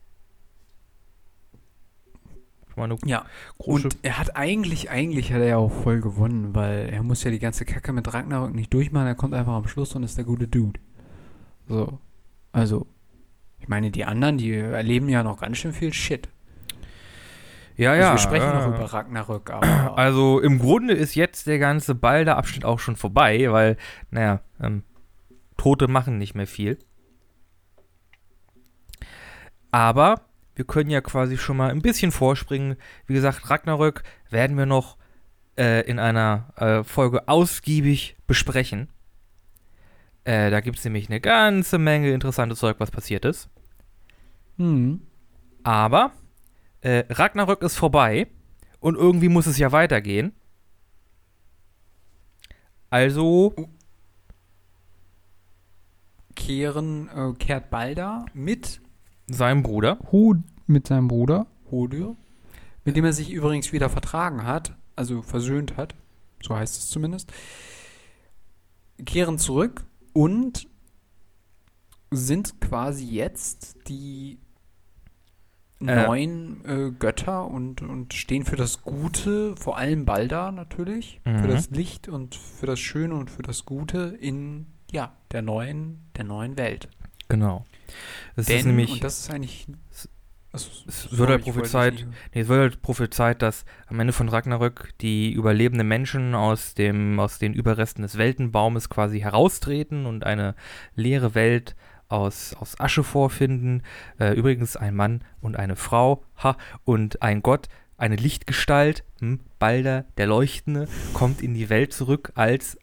Meine, Ja. Und er hat eigentlich, eigentlich hat er ja auch voll gewonnen, weil er muss ja die ganze Kacke mit Ragnarök nicht durchmachen. Er kommt einfach am Schluss und ist der gute Dude. So. Also, ich meine, die anderen, die erleben ja noch ganz schön viel Shit. Ja, Also ja. wir sprechen ja. noch über Ragnarök, aber. Also im Grunde ist jetzt der ganze Balder-Abschnitt auch schon vorbei, weil, naja, ähm, Tote machen nicht mehr viel. Aber wir können ja quasi schon mal ein bisschen vorspringen. Wie gesagt, Ragnarök werden wir noch äh, in einer äh, Folge ausgiebig besprechen. Äh, da gibt es nämlich eine ganze Menge interessantes Zeug, was passiert ist. hm. Aber äh, Ragnarök ist vorbei und irgendwie muss es ja weitergehen. Also, Kehren, äh, kehrt Balder mit sein Bruder. Hod mit seinem Bruder Hodir, mit dem er sich übrigens wieder vertragen hat, also versöhnt hat, so heißt es zumindest, kehren zurück und sind quasi jetzt die Äh. neuen äh, Götter und, und stehen für das Gute, vor allem Balda natürlich, Mhm. für das Licht und für das Schöne und für das Gute in ja, der neuen, der neuen Welt. Genau. Das Denn, ist nämlich. und das ist eigentlich Also, es wird halt prophezeit, nee, es wird halt prophezeit, dass am Ende von Ragnarök die überlebenden Menschen aus, dem, aus den Überresten des Weltenbaumes quasi heraustreten und eine leere Welt aus, aus Asche vorfinden. Äh, übrigens ein Mann und eine Frau, ha, und ein Gott, eine Lichtgestalt, hm, Balder, der Leuchtende, kommt in die Welt zurück als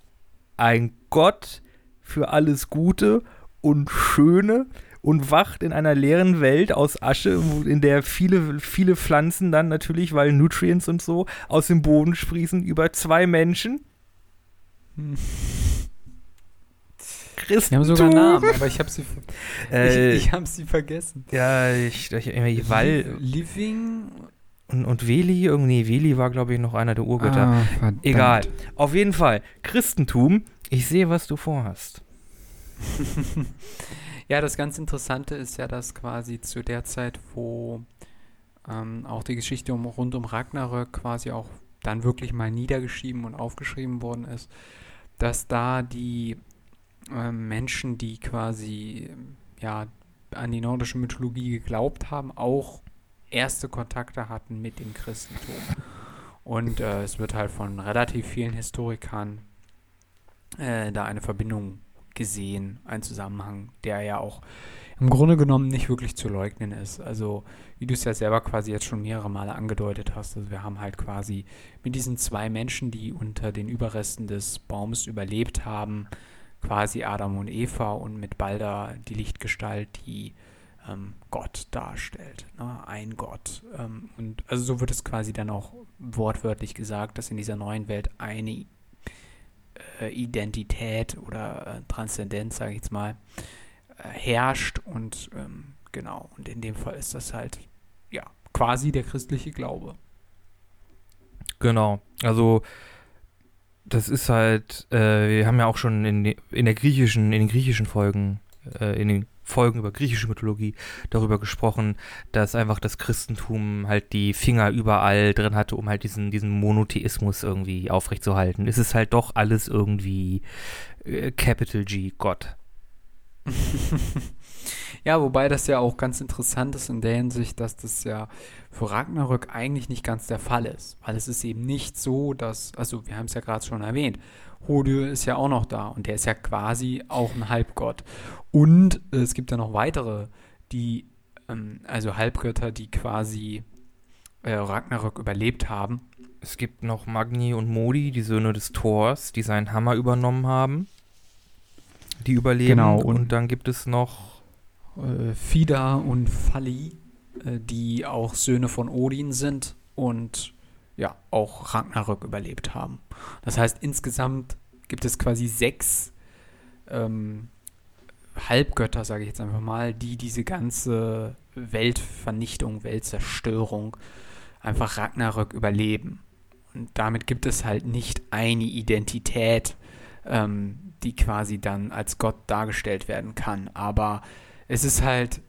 ein Gott für alles Gute und Schöne und wacht in einer leeren Welt aus Asche, in der viele, viele Pflanzen dann natürlich, weil Nutrients und so, aus dem Boden sprießen, über zwei Menschen. Hm. Christen. Die haben sogar Namen, aber ich habe sie, äh, ich, ich hab sie vergessen. Ja, ich, ich irgendwie weil Living und, und Veli, irgendwie, Veli war, glaube ich, noch einer der Urgötter. Ah, Egal. Auf jeden Fall, Christentum, ich sehe, was du vorhast. ja, das ganz Interessante ist ja, dass quasi zu der Zeit, wo ähm, auch die Geschichte um, rund um Ragnarök quasi auch dann wirklich mal niedergeschrieben und aufgeschrieben worden ist, dass da die äh, Menschen, die quasi ja an die nordische Mythologie geglaubt haben, auch erste Kontakte hatten mit dem Christentum. Und äh, es wird halt von relativ vielen Historikern äh, da eine Verbindung gesehen, ein Zusammenhang, der ja auch im Grunde genommen nicht wirklich zu leugnen ist. Also, wie du es ja selber quasi jetzt schon mehrere Male angedeutet hast, also wir haben halt quasi mit diesen zwei Menschen, die unter den Überresten des Baums überlebt haben, quasi Adam und Eva und mit Balder die Lichtgestalt, die ähm, Gott darstellt, ne? ein Gott. Ähm, und also so wird es quasi dann auch wortwörtlich gesagt, dass in dieser neuen Welt eine äh, Identität oder äh, Transzendenz, sage ich jetzt mal, äh, herrscht und ähm, genau, und in dem Fall ist das halt ja quasi der christliche Glaube. Genau, also das ist halt, äh, wir haben ja auch schon in, in der griechischen, in den griechischen Folgen, äh, in den Folgen über griechische Mythologie darüber gesprochen, dass einfach das Christentum halt die Finger überall drin hatte, um halt diesen, diesen Monotheismus irgendwie aufrechtzuerhalten. Es ist halt doch alles irgendwie äh, Capital G, Gott. ja, wobei das ja auch ganz interessant ist in der Hinsicht, dass das ja für Ragnarök eigentlich nicht ganz der Fall ist. Weil es ist eben nicht so, dass, also wir haben es ja gerade schon erwähnt, Hodö ist ja auch noch da und der ist ja quasi auch ein Halbgott. Und äh, es gibt ja noch weitere, die, ähm, also Halbgötter, die quasi äh, Ragnarök überlebt haben. Es gibt noch Magni und Modi, die Söhne des Thors, die seinen Hammer übernommen haben. Die überleben. Genau. Und, und dann gibt es noch äh, Fida und Falli, die auch Söhne von Odin sind und ja, auch Ragnarök überlebt haben. Das heißt, insgesamt gibt es quasi sechs ähm, Halbgötter, sage ich jetzt einfach mal, die diese ganze Weltvernichtung, Weltzerstörung einfach Ragnarök überleben. Und damit gibt es halt nicht eine Identität, ähm, die quasi dann als Gott dargestellt werden kann. Aber es ist halt,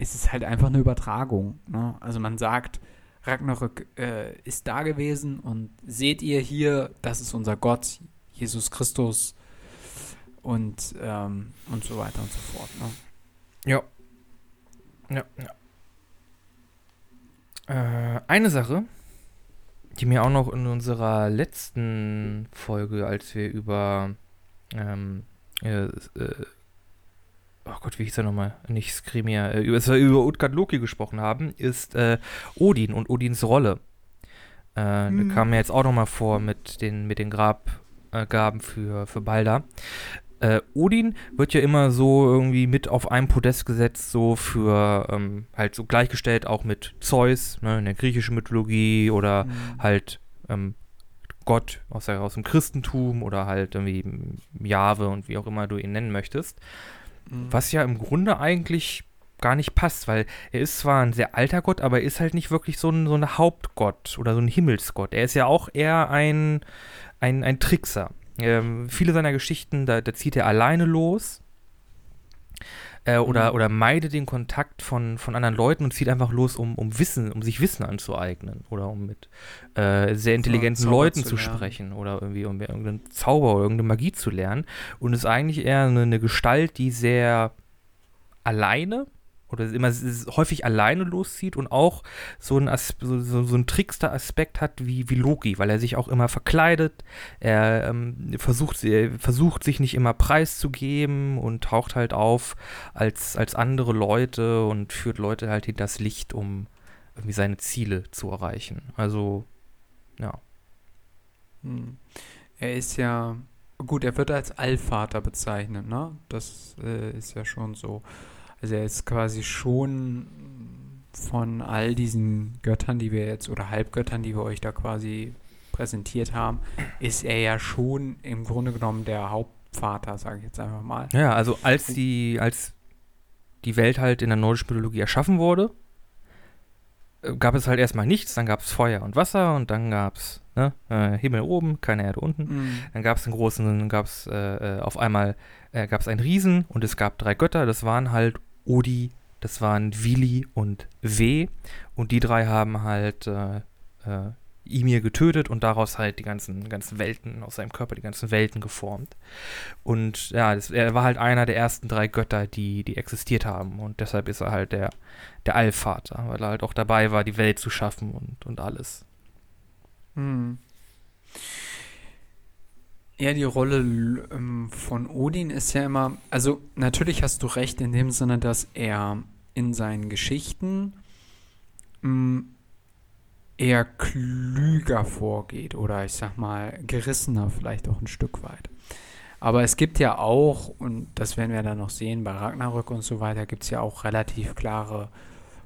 es ist halt einfach eine Übertragung. Ne? Also man sagt, Ragnarök äh, ist da gewesen und seht ihr hier, das ist unser Gott, Jesus Christus und, ähm, und so weiter und so fort. Ne? Ja. Ja, ja. Äh, eine Sache, die mir auch noch in unserer letzten Folge, als wir über ähm, äh, äh, oh Gott, wie hieß er nochmal? Nicht Skrimir, äh, über, über Utgard Loki gesprochen haben, ist äh, Odin und Odins Rolle. Äh, mhm. Da kam mir jetzt auch nochmal vor mit den, mit den Grabgaben für, für Balder. Äh, Odin wird ja immer so irgendwie mit auf einem Podest gesetzt, so für ähm, halt so gleichgestellt auch mit Zeus, ne, in der griechischen Mythologie oder mhm. halt ähm, Gott aus, der, aus dem Christentum oder halt irgendwie Jahwe und wie auch immer du ihn nennen möchtest. Mhm. Was ja im Grunde eigentlich gar nicht passt, weil er ist zwar ein sehr alter Gott, aber er ist halt nicht wirklich so ein, so ein Hauptgott oder so ein Himmelsgott. Er ist ja auch eher ein, ein, ein Trickser. Ähm, viele seiner Geschichten, da, da zieht er alleine los äh, oder, mhm. oder meidet den Kontakt von, von anderen Leuten und zieht einfach los, um, um Wissen, um sich Wissen anzueignen oder um mit äh, sehr intelligenten so, Leuten zu, zu sprechen oder irgendwie um irgendeinen Zauber oder irgendeine Magie zu lernen und ist eigentlich eher eine, eine Gestalt, die sehr alleine oder immer häufig alleine loszieht und auch so ein, so, so, so ein Trickster-Aspekt hat wie, wie Loki, weil er sich auch immer verkleidet, er ähm, versucht, er versucht sich nicht immer preiszugeben und taucht halt auf als, als andere Leute und führt Leute halt hinters Licht, um irgendwie seine Ziele zu erreichen. Also, ja. Hm. Er ist ja, gut, er wird als Allvater bezeichnet, ne? Das äh, ist ja schon so. Also er ist quasi schon von all diesen Göttern, die wir jetzt, oder Halbgöttern, die wir euch da quasi präsentiert haben, ist er ja schon im Grunde genommen der Hauptvater, sage ich jetzt einfach mal. Ja, also als die, als die Welt halt in der nordischen Mythologie erschaffen wurde, äh, gab es halt erstmal nichts, dann gab es Feuer und Wasser und dann gab es ne, äh, Himmel oben, keine Erde unten. Mhm. Dann gab es einen großen, dann gab es äh, äh, auf einmal äh, gab es einen Riesen und es gab drei Götter, das waren halt Odi, das waren Vili und W. Und die drei haben halt äh, äh, Ymir getötet und daraus halt die ganzen, ganzen Welten, aus seinem Körper die ganzen Welten geformt. Und ja, das, er war halt einer der ersten drei Götter, die, die existiert haben. Und deshalb ist er halt der, der Allvater, weil er halt auch dabei war, die Welt zu schaffen und, und alles. Hm. Ja, die Rolle ähm, von Odin ist ja immer, also natürlich hast du recht in dem Sinne, dass er in seinen Geschichten ähm, eher klüger vorgeht oder ich sag mal gerissener vielleicht auch ein Stück weit. Aber es gibt ja auch, und das werden wir dann noch sehen bei Ragnarök und so weiter, gibt es ja auch relativ klare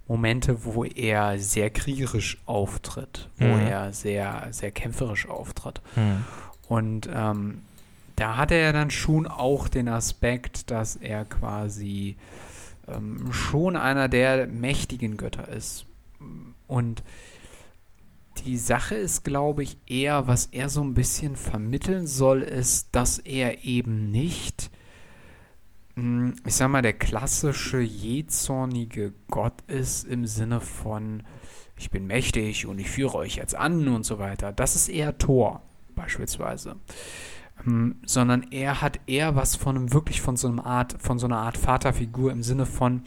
Momente, wo er sehr kriegerisch auftritt, wo mhm. er sehr, sehr kämpferisch auftritt. Mhm. Und ähm, da hat er dann schon auch den Aspekt, dass er quasi ähm, schon einer der mächtigen Götter ist. Und die Sache ist, glaube ich, eher, was er so ein bisschen vermitteln soll, ist, dass er eben nicht, hm, ich sag mal, der klassische jähzornige Gott ist im Sinne von, ich bin mächtig und ich führe euch jetzt an und so weiter. Das ist eher Thor beispielsweise. Ähm, sondern er hat eher was von einem, wirklich von so einer Art, von so einer Art Vaterfigur im Sinne von,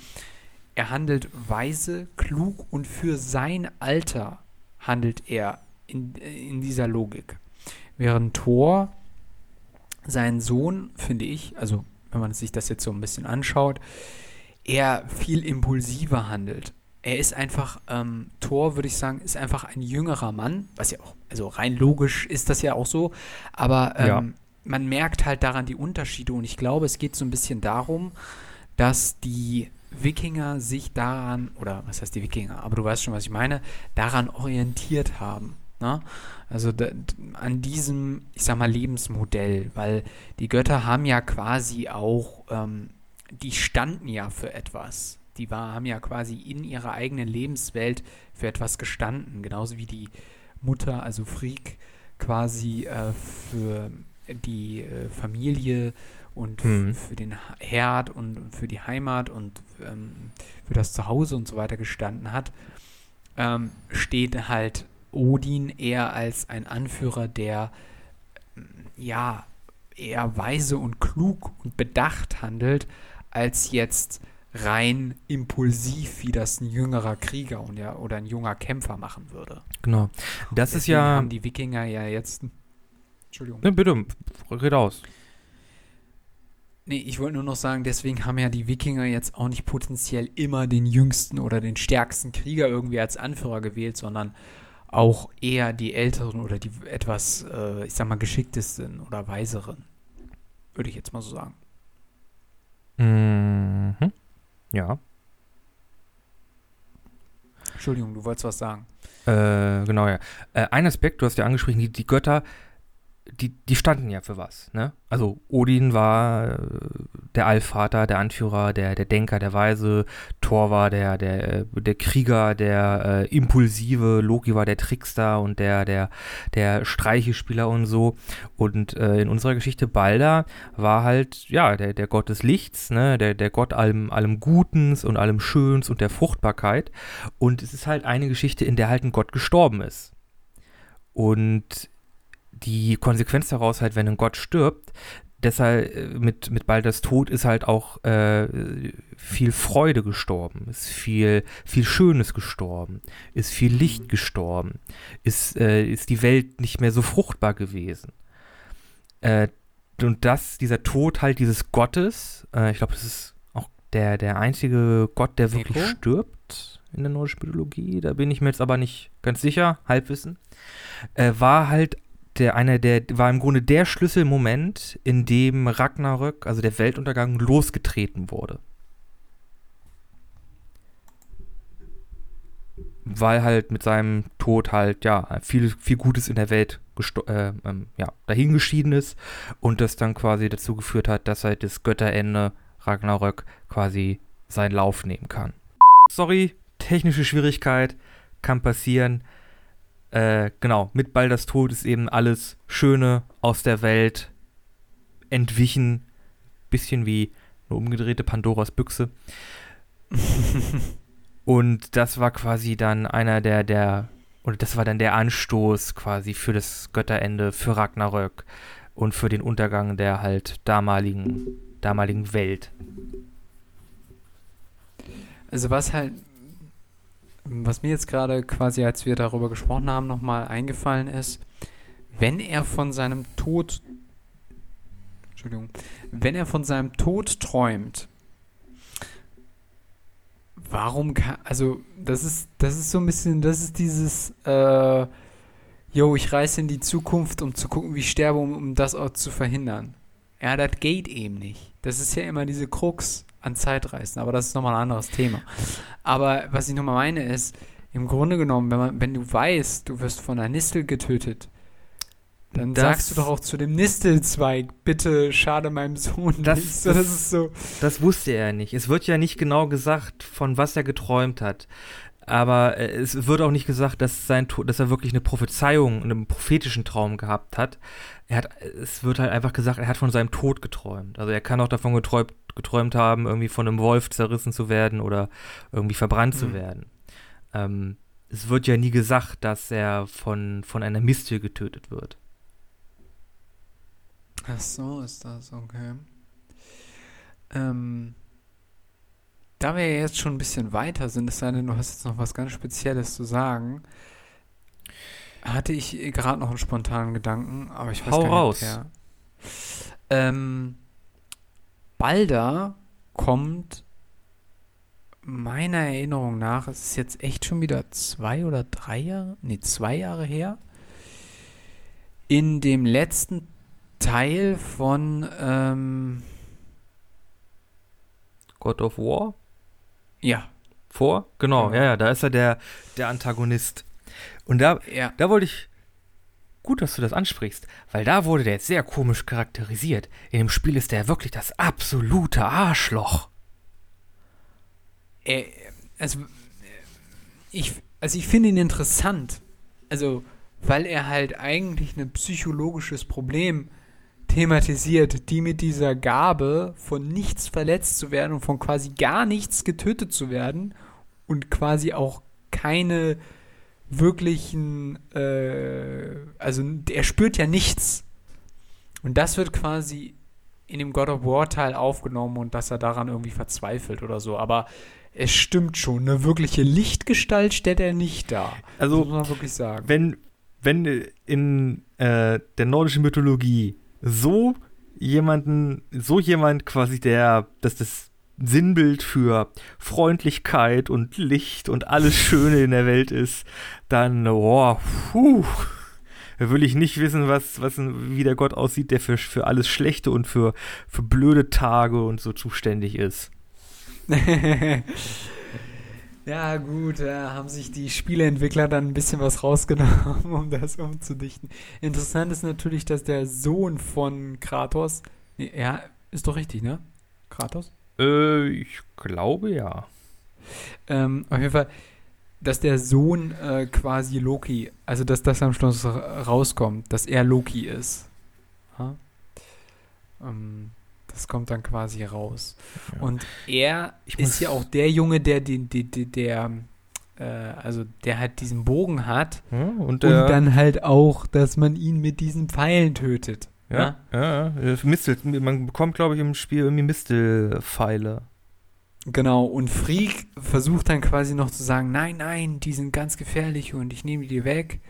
er handelt weise, klug und für sein Alter handelt er in, in dieser Logik. Während Thor sein Sohn, finde ich, also wenn man sich das jetzt so ein bisschen anschaut, er viel impulsiver handelt er ist einfach, ähm, Thor, würde ich sagen, ist einfach ein jüngerer Mann, was ja auch, also rein logisch ist das ja auch so, aber ähm, ja. man merkt halt daran die Unterschiede und ich glaube, es geht so ein bisschen darum, dass die Wikinger sich daran, oder was heißt die Wikinger, aber du weißt schon, was ich meine, daran orientiert haben. Ne? Also da, an diesem, ich sag mal, Lebensmodell, weil die Götter haben ja quasi auch, ähm, die standen ja für etwas die war, haben ja quasi in ihrer eigenen Lebenswelt für etwas gestanden. Genauso wie die Mutter, also Freak, quasi äh, für die äh, Familie und mhm. für den Herd und für die Heimat und ähm, für das Zuhause und so weiter gestanden hat, ähm, steht halt Odin eher als ein Anführer, der ja eher weise und klug und bedacht handelt, als jetzt rein impulsiv, wie das ein jüngerer Krieger und ja, oder ein junger Kämpfer machen würde. Genau. Das ist ja. haben die Wikinger ja jetzt. Entschuldigung. Ne, bitte, red aus. Nee, ich wollte nur noch sagen, deswegen haben ja die Wikinger jetzt auch nicht potenziell immer den jüngsten oder den stärksten Krieger irgendwie als Anführer gewählt, sondern auch eher die älteren oder die etwas, äh, ich sag mal, geschicktesten oder weiseren. Würde ich jetzt mal so sagen. Mhm. Ja. Entschuldigung, du wolltest was sagen. Äh, genau, ja. Äh, ein Aspekt, du hast ja angesprochen, die, die Götter die, die standen ja für was. Ne? Also Odin war äh, der Allvater, der Anführer, der, der Denker, der Weise, Thor war der, der, äh, der Krieger, der äh, Impulsive, Loki war der Trickster und der, der, der Streichespieler und so. Und äh, in unserer Geschichte Balder war halt, ja, der, der Gott des Lichts, ne? der, der Gott allem, allem Gutens und allem Schöns und der Fruchtbarkeit. Und es ist halt eine Geschichte, in der halt ein Gott gestorben ist. Und die Konsequenz daraus halt, wenn ein Gott stirbt, deshalb äh, mit, mit Balders Tod ist halt auch äh, viel Freude gestorben, ist viel, viel Schönes gestorben, ist viel Licht Mhm. gestorben, ist, äh, ist die Welt nicht mehr so fruchtbar gewesen. Äh, und das, dieser Tod halt dieses Gottes, äh, ich glaube, das ist auch der, der einzige Gott, der wirklich stirbt in der nordischen Mythologie, da bin ich mir jetzt aber nicht ganz sicher, Halbwissen, äh, war halt der einer der war im Grunde der Schlüsselmoment, in dem Ragnarök, also der Weltuntergang, losgetreten wurde. Weil halt mit seinem Tod halt ja viel viel Gutes in der Welt äh, ähm, ja, dahingeschieden ist und das dann quasi dazu geführt hat, dass halt das Götterende Ragnarök quasi seinen Lauf nehmen kann. Sorry, technische Schwierigkeit kann passieren äh, genau, mit Balders Tod ist eben alles Schöne aus der Welt entwichen. Bisschen wie eine umgedrehte Pandoras Büchse. Und das war quasi dann einer der, der, oder das war dann der Anstoß quasi für das Götterende, für Ragnarök und für den Untergang der halt damaligen, damaligen Welt. Also was halt, was mir jetzt gerade quasi, als wir darüber gesprochen haben, nochmal eingefallen ist, wenn er von seinem Tod, Entschuldigung, wenn er von seinem Tod träumt, warum kann, also das ist, das ist so ein bisschen, das ist dieses, äh, yo, ich reise in die Zukunft, um zu gucken, wie ich sterbe, um, um das auch zu verhindern. Ja, das geht eben nicht. Das ist ja immer diese Krux an Zeitreisen, aber das ist nochmal ein anderes Thema. Aber was ich nochmal meine ist, im Grunde genommen, wenn, man, wenn du weißt, du wirst von einer Nistel getötet, dann Das- sagst du doch auch zu dem Nistelzweig, bitte schade meinem Sohn Das- nicht. So, das, das- ist so. Das wusste er nicht. Es wird ja nicht genau gesagt, von was er geträumt hat. Aber äh, es wird auch nicht gesagt, dass, sein, dass er wirklich eine Prophezeiung, einen prophetischen Traum gehabt hat. Er hat. Es wird halt einfach gesagt, er hat von seinem Tod geträumt. Also er kann auch davon geträumt, geträumt haben, irgendwie von einem Wolf zerrissen zu werden oder irgendwie verbrannt zu Mhm. werden. Ähm, es wird ja nie gesagt, dass er von, von einer Mistel getötet wird. Ach so, ist das, okay. Ähm, da wir ja jetzt schon ein bisschen weiter sind, es sei denn, du hast jetzt noch was ganz Spezielles zu sagen, hatte ich gerade noch einen spontanen Gedanken, aber ich weiß Hau gar nicht, raus. ob der- Ähm, Balder kommt meiner Erinnerung nach, es ist jetzt echt schon wieder zwei oder drei Jahre, nee, zwei Jahre her, in dem letzten Teil von, ähm, God of War? ja, Vor? Genau, Genau. ja, ja, da ist er der, der Antagonist. Und da, ja, Da wollte ich. Gut, dass du das ansprichst, weil da wurde der jetzt sehr komisch charakterisiert. In dem Spiel ist der wirklich das absolute Arschloch. äh, also, ich, also ich finde ihn interessant, also, weil er halt eigentlich ein psychologisches Problem thematisiert, die mit dieser Gabe von nichts verletzt zu werden und von quasi gar nichts getötet zu werden und quasi auch keine wirklichen, äh, also er spürt ja nichts. Und das wird quasi in dem God of War Teil aufgenommen und dass er daran irgendwie verzweifelt oder so. Aber es stimmt schon, eine wirkliche Lichtgestalt stellt er nicht dar. Das muss Also, man wirklich sagen. wenn, wenn in äh, der nordischen Mythologie so jemanden, so jemand quasi der, dass das Sinnbild für Freundlichkeit und Licht und alles Schöne in der Welt ist, dann, oh, puh, will ich nicht wissen, was, was, wie der Gott aussieht, der für, für alles Schlechte und für, für blöde Tage und so zuständig ist. ja, gut, da haben sich die Spieleentwickler dann ein bisschen was rausgenommen, um das umzudichten. Interessant ist natürlich, dass der Sohn von Kratos, ja, ist doch richtig, ne? Kratos? Äh, ich glaube ja. Ähm, auf jeden Fall, dass der Sohn äh, quasi Loki, also dass das am Schluss ra- rauskommt, dass er Loki ist. Ähm, das kommt dann quasi raus. Ja. Und er Ich ist ja auch der Junge, der den, der, der, der äh, also der halt diesen Bogen hat Hm, und und der, dann halt auch, dass man ihn mit diesen Pfeilen tötet. Ja, ja. ja. Mistel, man bekommt, glaube ich, im Spiel irgendwie Mistelpfeile. Genau, und Freak versucht dann quasi noch zu sagen, nein, nein, die sind ganz gefährlich und ich nehme die weg.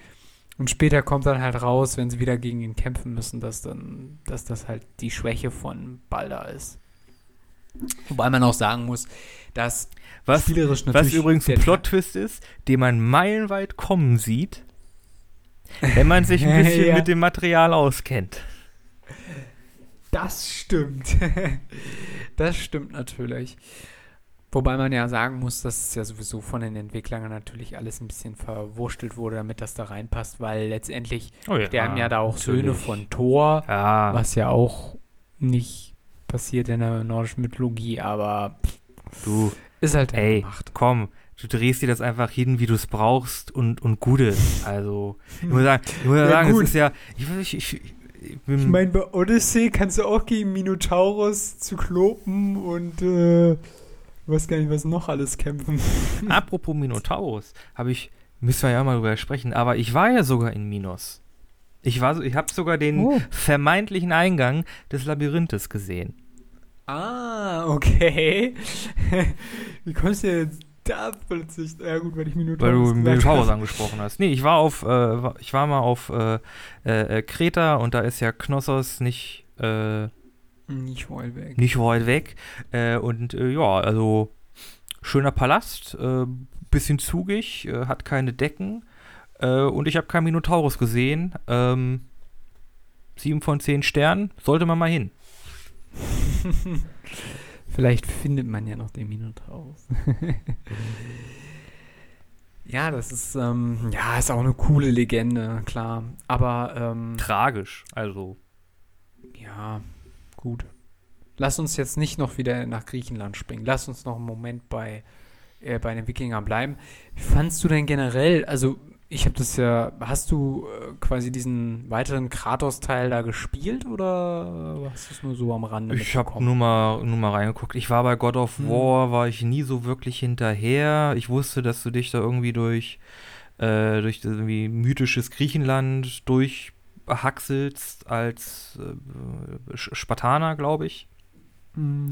Und später kommt dann halt raus, wenn sie wieder gegen ihn kämpfen müssen, dass dann, dass das halt die Schwäche von Balder ist. Wobei man auch sagen muss, dass was, spielerisch was übrigens ein Plot-Twist ist, den man meilenweit kommen sieht, wenn man sich ein bisschen ja. mit dem Material auskennt. Das stimmt. das stimmt natürlich. Wobei man ja sagen muss, dass es ja sowieso von den Entwicklern natürlich alles ein bisschen verwurstelt wurde, damit das da reinpasst, weil letztendlich oh ja, sterben ja da auch natürlich. Söhne von Thor, ja. was ja auch nicht passiert in der nordischen Mythologie, aber du ist halt ey, gemacht. komm, du drehst dir das einfach hin, wie du es brauchst und, und gut ist. Also, ich muss sagen, ich muss ja, sagen es ist ja, ich, ich, ich, ich, ich meine, bei Odyssey kannst du auch gegen Minotaurus, Zyklopen und äh, ich weiß gar nicht, was noch alles kämpfen. Apropos Minotaurus, habe ich, müssen wir ja mal drüber sprechen, aber ich war ja sogar in Minos. Ich, war, ich habe sogar den oh. vermeintlichen Eingang des Labyrinthes gesehen. Ah, okay. Wie kommst du jetzt da plötzlich? Ja gut, weil ich Minotaurus Weil du Minotaurus angesprochen hast. Nee, ich war auf, äh, ich war mal auf äh, äh, Kreta und da ist ja Knossos nicht äh, nicht weit weg. Nicht weit weg. Äh, und äh, ja, also schöner Palast, äh, bisschen zugig, äh, hat keine Decken. Äh, und ich habe keinen Minotaurus gesehen. Ähm, sieben von zehn Sternen, sollte man mal hin. Vielleicht findet man ja noch den Minotaurus. ja, das ist, ähm, ja, ist auch eine coole Legende, klar. Aber, ähm, Tragisch, also. Ja, Gut. Lass uns jetzt nicht noch wieder nach Griechenland springen. Lass uns noch einen Moment bei, äh, bei den Wikingern bleiben. Wie fandst du denn generell, also ich habe das ja, hast du äh, quasi diesen weiteren Kratos-Teil da gespielt oder hast du es nur so am Rande Ich habe nur mal, nur mal reingeguckt. Ich war bei God of hm. War, war ich nie so wirklich hinterher. Ich wusste, dass du dich da irgendwie durch, äh, durch irgendwie mythisches Griechenland durch hackselst als äh, Spartaner, glaube ich. Mhm.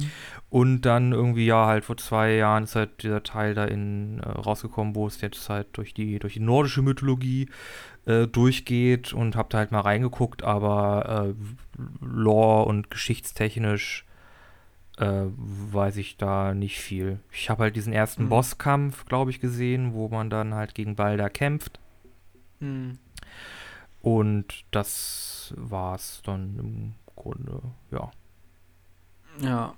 Und dann irgendwie, ja, halt vor zwei Jahren ist halt dieser Teil da in, äh, rausgekommen, wo es jetzt halt durch die, durch die nordische Mythologie äh, durchgeht und hab da halt mal reingeguckt, aber äh, Lore und geschichtstechnisch äh, weiß ich da nicht viel. Ich habe halt diesen ersten mhm. Bosskampf, glaube ich, gesehen, wo man dann halt gegen Balder kämpft. Mhm. Und das war es dann im Grunde, ja.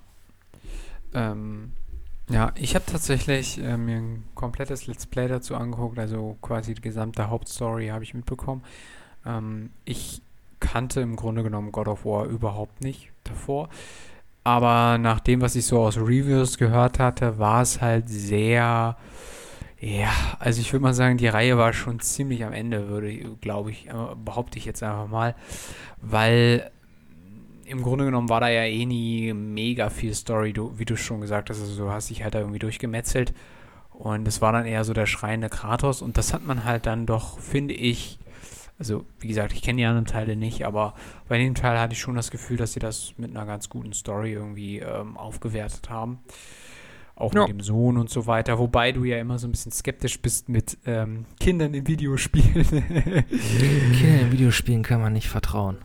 Ähm, ja, ich habe tatsächlich äh, mir ein komplettes Let's Play dazu angeguckt, also quasi die gesamte Hauptstory habe ich mitbekommen. Ähm, ich kannte im Grunde genommen God of War überhaupt nicht davor. Aber nach dem, was ich so aus Reviews gehört hatte, war es halt sehr ja, also ich würde mal sagen, die Reihe war schon ziemlich am Ende, würde, glaube ich, äh, behaupte ich jetzt einfach mal, weil im Grunde genommen war da ja eh nie mega viel Story, du, wie du schon gesagt hast, also du hast dich halt da irgendwie durchgemetzelt und es war dann eher so der schreiende Kratos und das hat man halt dann doch, finde ich, also wie gesagt, ich kenne die anderen Teile nicht, aber bei dem Teil hatte ich schon das Gefühl, dass sie das mit einer ganz guten Story irgendwie ähm, aufgewertet haben auch ja. mit dem Sohn und so weiter. Wobei du ja immer so ein bisschen skeptisch bist mit ähm, Kindern in Videospielen. Kindern in Videospielen kann man nicht vertrauen.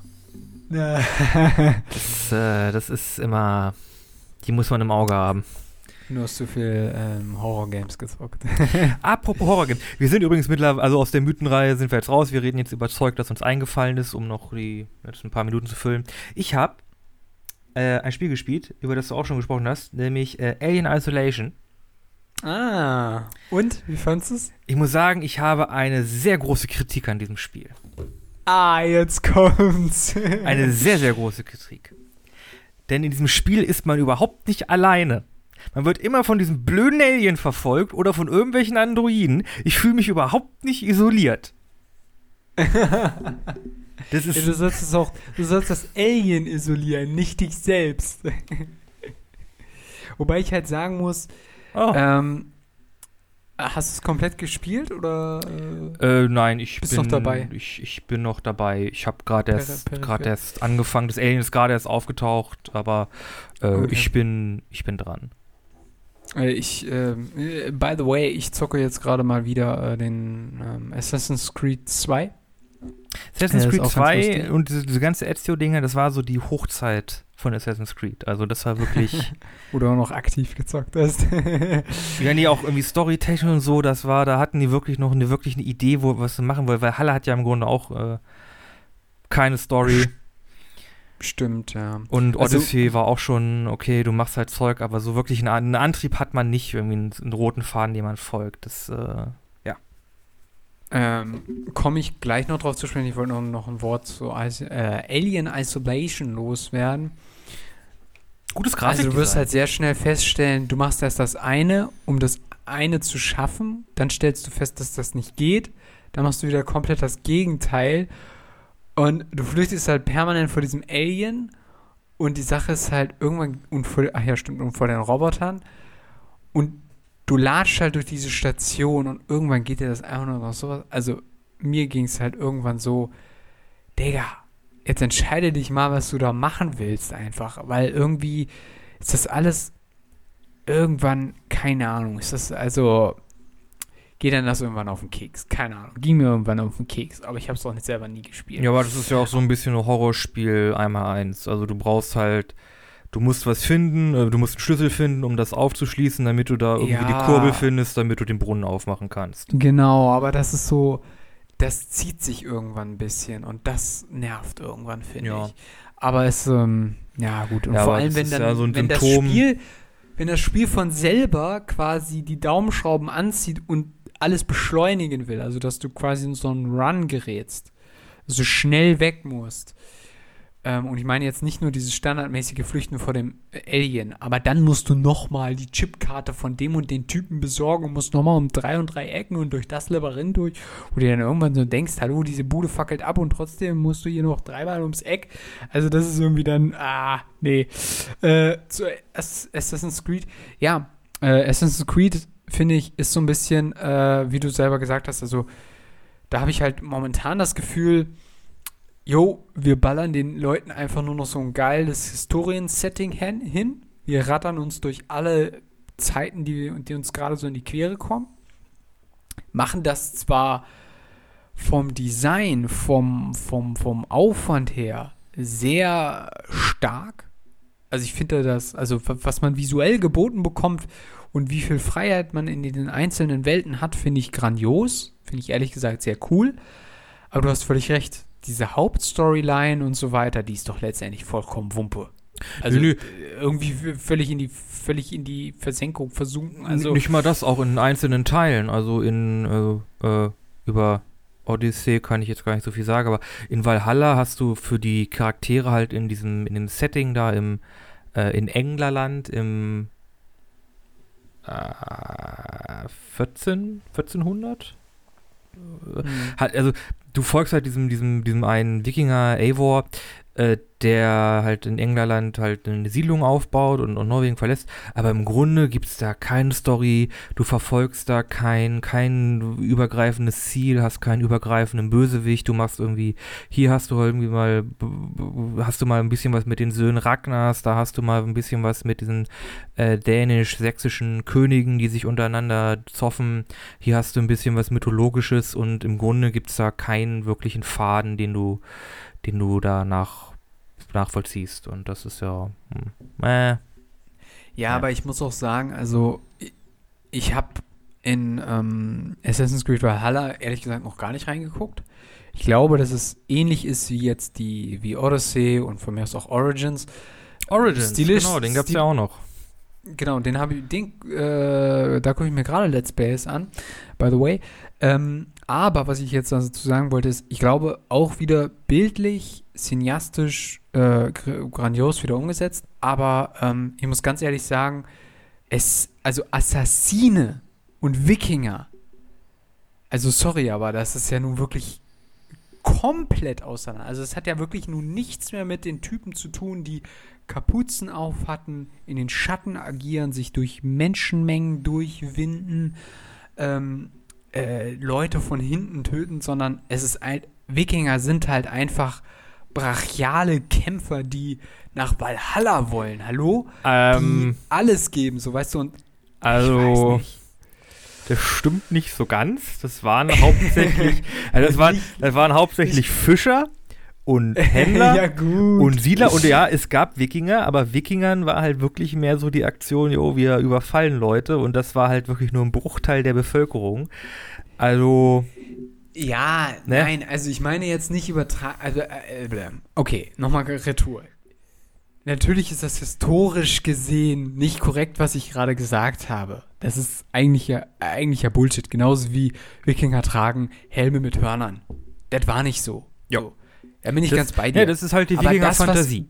Das, äh, das ist immer, die muss man im Auge haben. Du hast zu viel ähm, Horror-Games gezockt. Apropos Horror-Games. Wir sind übrigens mittlerweile, also aus der Mythenreihe sind wir jetzt raus. Wir reden jetzt über Zeug, das uns eingefallen ist, um noch die jetzt ein paar Minuten zu füllen. Ich habe äh, ein Spiel gespielt, über das du auch schon gesprochen hast, nämlich äh, Alien Isolation. Ah, und? Wie fandest du es? Ich muss sagen, ich habe eine sehr große Kritik an diesem Spiel. Ah, jetzt kommt's. eine sehr, sehr große Kritik. Denn in diesem Spiel ist man überhaupt nicht alleine. Man wird immer von diesem blöden Alien verfolgt oder von irgendwelchen Androiden. Ich fühle mich überhaupt nicht isoliert. Das ist ja, du sollst es auch, du sollst das Alien isolieren, nicht dich selbst. Wobei ich halt sagen muss, oh. ähm, Hast du es komplett gespielt oder? Äh, nein, ich Bist bin noch dabei? Ich, ich bin noch dabei. Ich habe gerade erst, gerade erst angefangen. Das Alien ist gerade erst aufgetaucht, aber äh, Okay. ich bin, ich bin dran. Äh, Ich, ähm, äh, by the way, ich zocke jetzt gerade mal wieder äh, den ähm, Assassin's Creed 2. Assassin's Creed auch ganz 2 lustig. und diese, diese ganze Ezio-Dinger, das war so die Hochzeit von Assassin's Creed. Also das war wirklich, Wo du auch noch aktiv gezockt hast. wenn die auch irgendwie Storytechnik und so, das war, da hatten die wirklich noch eine wirklich eine Idee, wo was sie machen wollen, weil Halle hat ja im Grunde auch äh, keine Story. Stimmt, ja. Und Also- Odyssey war auch schon, okay, du machst halt Zeug, aber so wirklich einen, einen Antrieb hat man nicht, irgendwie einen, einen roten Faden, dem man folgt. Das, äh, Ähm, Komme ich gleich noch drauf zu sprechen. Ich wollte noch, noch ein Wort zu Is äh, Alien Isolation loswerden. gutes Also du wirst halt sehr schnell feststellen, du machst erst das eine, um das eine zu schaffen, dann stellst du fest, dass das nicht geht, dann machst du wieder komplett das Gegenteil. Und du flüchtest halt permanent vor diesem Alien. Und die Sache ist halt irgendwann und vor, ach ja stimmt und vor den Robotern. Und du latschst halt durch diese Station und irgendwann geht dir das einfach nur noch sowas. Also mir ging es halt irgendwann so, Digga, jetzt entscheide dich mal, was du da machen willst einfach, weil irgendwie ist das alles irgendwann, keine Ahnung, ist das also, geht dann das irgendwann auf den Keks, keine Ahnung, ging mir irgendwann auf den Keks, aber ich habe es auch nicht selber nie gespielt. Ja, aber das ist ja auch so ein bisschen ein Horrorspiel einmal eins. Also du brauchst halt, du musst was finden, äh, du musst einen Schlüssel finden, um das aufzuschließen, damit du da irgendwie Ja. die Kurbel findest, damit du den Brunnen aufmachen kannst. Genau, aber das ist so, das zieht sich irgendwann ein bisschen und das nervt irgendwann, finde Ja. ich. Aber es, ähm, ja gut, und Ja, vor allem, wenn dann, so wenn das. Spiel, wenn das Spiel von selber quasi die Daumenschrauben anzieht und alles beschleunigen will, also dass du quasi in so einen Run gerätst, so schnell weg musst. Ähm, und ich meine jetzt nicht nur dieses standardmäßige Flüchten vor dem Alien, aber dann musst du nochmal die Chipkarte von dem und den Typen besorgen und musst nochmal um drei und drei Ecken und durch das Labyrinth durch, wo du dann irgendwann so denkst, hallo, diese Bude fackelt ab und trotzdem musst du hier noch dreimal ums Eck. Also das ist irgendwie dann, ah, nee. Äh, zu Ass- Assassin's Creed, ja, äh, Assassin's Creed, finde ich, ist so ein bisschen, äh, wie du selber gesagt hast, also da habe ich halt momentan das Gefühl, jo, wir ballern den Leuten einfach nur noch so ein geiles Historien-Setting hin. Wir rattern uns durch alle Zeiten, die, die uns gerade so in die Quere kommen. Machen das zwar vom Design, vom, vom, vom Aufwand her sehr stark. Also ich finde das, also wa- was man visuell geboten bekommt und wie viel Freiheit man in den einzelnen Welten hat, finde ich grandios. Finde ich ehrlich gesagt sehr cool. Aber du hast völlig recht. Diese Hauptstoryline und so weiter, die ist doch letztendlich vollkommen Wumpe. Also Nö, nö. äh, irgendwie völlig in die völlig in die Versenkung versunken. Also Nicht mal das, auch in einzelnen Teilen. Also in äh, äh, über Odyssey kann ich jetzt gar nicht so viel sagen, aber in Valhalla hast du für die Charaktere halt in diesem, in dem Setting da im, äh, in Englerland im äh, 14, 1400? hm, Halt, also du folgst halt diesem, diesem, diesem einen Wikinger, Eivor, äh, der halt in Englerland halt eine Siedlung aufbaut und, und Norwegen verlässt. Aber im Grunde gibt es da keine Story, du verfolgst da kein, kein übergreifendes Ziel, hast keinen übergreifenden Bösewicht, du machst irgendwie, hier hast du irgendwie mal, hast du mal ein bisschen was mit den Söhnen Ragnars, da hast du mal ein bisschen was mit diesen äh, dänisch-sächsischen Königen, die sich untereinander zoffen. Hier hast du ein bisschen was Mythologisches und im Grunde gibt es da keinen wirklichen Faden, den du, den du da nach, nachvollziehst. Und das ist ja. Hm, äh, Ja, Ja. aber ich muss auch sagen, also ich, ich habe in ähm, Assassin's Creed Valhalla ehrlich gesagt noch gar nicht reingeguckt. Ich glaube, dass es ähnlich ist wie jetzt die wie Odyssey und von mir aus auch Origins. Origins, Stilisch- genau, den gab es ja auch noch. Genau, den habe ich, den, äh, da gucke ich mir gerade Let's Plays an, by the way. Ähm, aber was ich jetzt dazu sagen wollte, ist, ich glaube auch wieder bildlich, cineastisch, äh, gr- grandios wieder umgesetzt. Aber ähm, ich muss ganz ehrlich sagen, es, also Assassine und Wikinger, also sorry, aber das ist ja nun wirklich komplett auseinander. Also es hat ja wirklich nun nichts mehr mit den Typen zu tun, die Kapuzen auf hatten, in den Schatten agieren, sich durch Menschenmengen durchwinden, ähm, äh, Leute von hinten töten, sondern es ist ein, Wikinger sind halt einfach brachiale Kämpfer, die nach Valhalla wollen. Hallo? Ähm, die alles geben, so weißt du. Und also, das stimmt nicht so ganz. Das waren hauptsächlich, also das waren, das waren hauptsächlich Fischer und Händler ja, und Siedler. Und ja, es gab Wikinger, aber Wikingern war halt wirklich mehr so die Aktion, jo, wir überfallen Leute. Und das war halt wirklich nur ein Bruchteil der Bevölkerung. Also. Ja, ne? nein, also ich meine jetzt nicht übertragen. Also, äh, äh okay, nochmal Retour. Natürlich ist das historisch gesehen nicht korrekt, was ich gerade gesagt habe. Das ist eigentlich ja, eigentlich ja Bullshit. Genauso wie Wikinger tragen Helme mit Hörnern. Das war nicht so. Ja. So. Da bin ich das, ganz bei dir. Ja, das ist halt die Wikinger-Fantasie.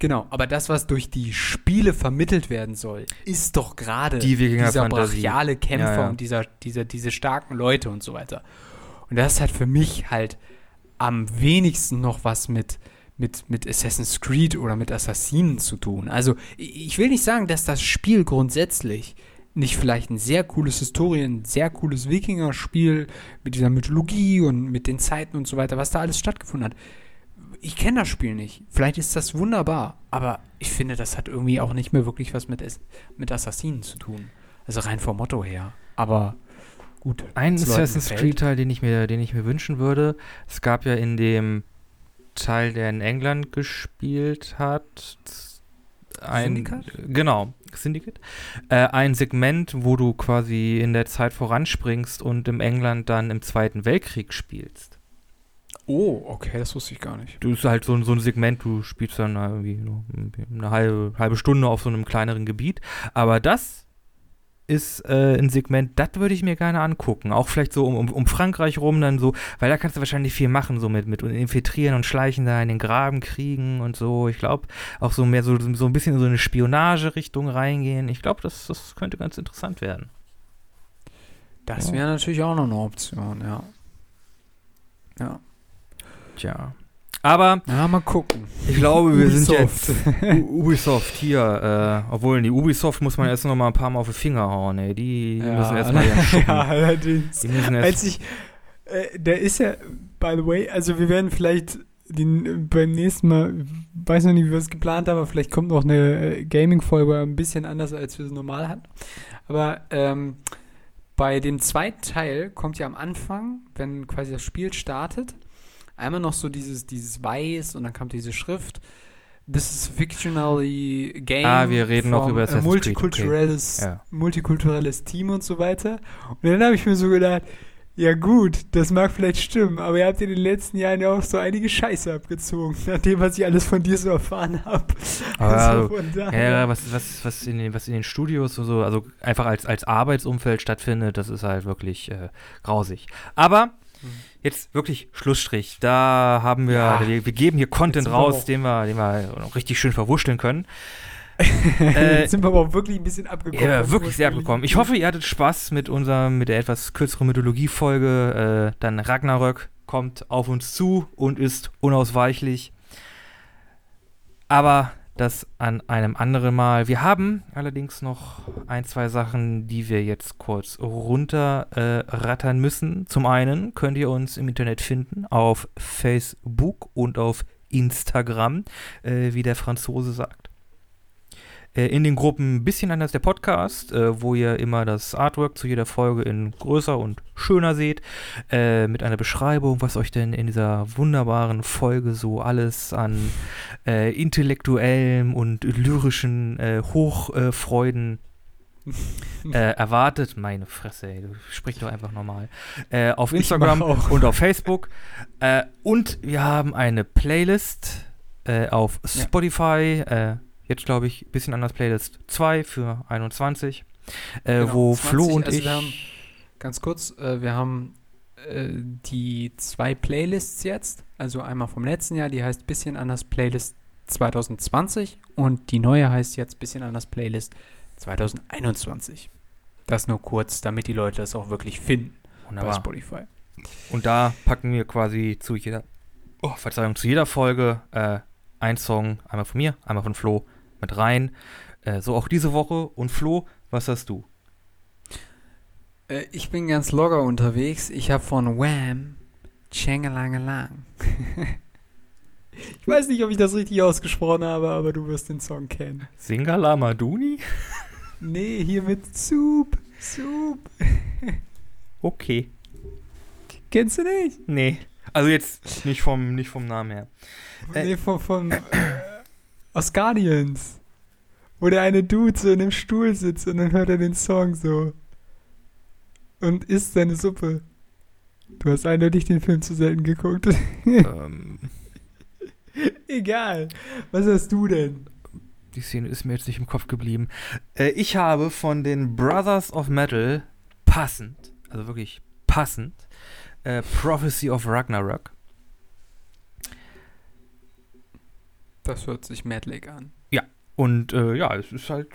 Genau, aber das, was durch die Spiele vermittelt werden soll, ist doch gerade die dieser brachiale Kämpfer ja, ja. und dieser, dieser, diese starken Leute und so weiter. Und das hat für mich halt am wenigsten noch was mit, mit, mit Assassin's Creed oder mit Assassinen zu tun. Also ich will nicht sagen, dass das Spiel grundsätzlich nicht vielleicht ein sehr cooles Historien, ein sehr cooles Wikinger-Spiel mit dieser Mythologie und mit den Zeiten und so weiter, was da alles stattgefunden hat. Ich kenne das Spiel nicht. Vielleicht ist das wunderbar, aber ich finde, das hat irgendwie auch nicht mehr wirklich was mit, mit Assassinen zu tun. Also rein vom Motto her. Aber gut. Ein Assassin's Creed-Teil, den ich mir, den ich mir wünschen würde, es gab ja in dem Teil, der in England gespielt hat. Ein, Syndicate? Genau, Syndicate. Äh, ein Segment, wo du quasi in der Zeit voranspringst und im England dann im Zweiten Weltkrieg spielst. Oh, okay, das wusste ich gar nicht. Du bist halt so, so ein Segment, du spielst dann irgendwie eine halbe, halbe Stunde auf so einem kleineren Gebiet. Aber das ist äh, ein Segment, das würde ich mir gerne angucken. Auch vielleicht so um, um, um, Frankreich rum dann so, weil da kannst du wahrscheinlich viel machen, so mit, mit infiltrieren und schleichen da in den Graben kriegen und so. Ich glaube, auch so mehr so, so ein bisschen in so eine Spionage-Richtung reingehen. Ich glaube, das, das könnte ganz interessant werden. Das wäre natürlich auch noch eine Option, ja. Ja. Tja. Aber. Ja, mal gucken. Ich glaube, wir Ubisoft. sind jetzt. Ubisoft hier. Äh, obwohl, die Ubisoft muss man erst noch mal ein paar Mal auf die Finger hauen, ey. Die ja, müssen erstmal Ja, allerdings. Die müssen erst Als ich. Äh, der ist ja, by the way, also wir werden vielleicht den, beim nächsten Mal, weiß noch nicht, wie wir es geplant haben, aber vielleicht kommt noch eine äh, Gaming-Folge ein bisschen anders, als wir es normal hatten. Aber ähm, bei dem zweiten Teil kommt ja am Anfang, wenn quasi das Spiel startet, einmal noch so dieses, dieses Weiß und dann kam diese Schrift. This is fictionally game. Ah, wir reden noch über Assassin's multikulturelles, okay. ja. multikulturelles Team und so weiter. Und dann habe ich mir so gedacht, ja gut, das mag vielleicht stimmen, aber ihr habt in den letzten Jahren ja auch so einige Scheiße abgezogen, nach dem, was ich alles von dir so erfahren habe. Also ja, was, was, was, in den, was in den Studios und so, also einfach als, als Arbeitsumfeld stattfindet, das ist halt wirklich äh, grausig. Aber jetzt wirklich Schlussstrich. Da haben wir, ja, wir, wir, geben hier Content raus, den wir, den wir noch richtig schön verwurschteln können. äh, jetzt sind wir aber auch wirklich ein bisschen abgekommen. Ja, wirklich sehr abgekommen. Ich hoffe, ihr hattet Spaß mit unserer, mit der etwas kürzeren Mythologie-Folge. Äh, dann Ragnarök kommt auf uns zu und ist unausweichlich. Aber das an einem anderen Mal. Wir haben allerdings noch ein, zwei Sachen, die wir jetzt kurz runterrattern äh, müssen. Zum einen könnt ihr uns im Internet finden auf Facebook und auf Instagram, äh, wie der Franzose sagt. Äh, in den Gruppen ein bisschen anders der Podcast, äh, wo ihr immer das Artwork zu jeder Folge in größer und schöner seht, äh, mit einer Beschreibung, was euch denn in dieser wunderbaren Folge so alles an äh, intellektuellem und lyrischen äh, Hochfreuden äh, erwartet. Meine Fresse, ey, sprich doch einfach normal. Auf Instagram und auf Facebook. Und wir haben eine Playlist auf Spotify. Ja jetzt glaube ich, ein bisschen anders Playlist 2 für 21, äh, genau, wo 20, Flo und also ich. Haben, ganz kurz, äh, wir haben äh, die zwei Playlists jetzt, also einmal vom letzten Jahr, die heißt bisschen anders Playlist 2020 und die neue heißt jetzt bisschen anders Playlist 2021. Das nur kurz, damit die Leute das auch wirklich finden Wunderbar. bei Spotify. Und da packen wir quasi zu jeder, oh, Verzeihung, zu jeder Folge äh, ein Song, einmal von mir, einmal von Flo, mit rein. Äh, so auch diese Woche. Und Flo, was hast du? Äh, ich bin ganz locker unterwegs. Ich habe von Wham Changelangelang. ich weiß nicht, ob ich das richtig ausgesprochen habe, aber du wirst den Song kennen. Singala Maduni? Nee, hier mit Soup. Soup. Okay. Kennst du nicht? Nee. Also jetzt nicht vom, nicht vom Namen her. Äh. nee, von, von äh, aus Guardians. Wo der eine Dude so in einem Stuhl sitzt und dann hört er den Song so. Und isst seine Suppe. Du hast eindeutig den Film zu selten geguckt. ähm, Egal. Was hast du denn? die Szene ist mir jetzt nicht im Kopf geblieben. Äh, ich habe von den Brothers of Metal passend, also wirklich passend, äh, Prophecy of Ragnarok. Das hört sich Madleg an. Und äh, ja, es ist halt,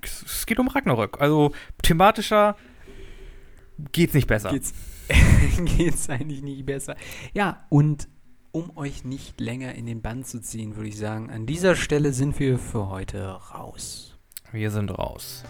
es, geht um Ragnarök. Also thematischer geht's nicht besser. Geht's, geht's eigentlich nicht besser. Ja, und um euch nicht länger in den Bann zu ziehen, würde ich sagen, an dieser Stelle sind wir für heute raus. Wir sind raus.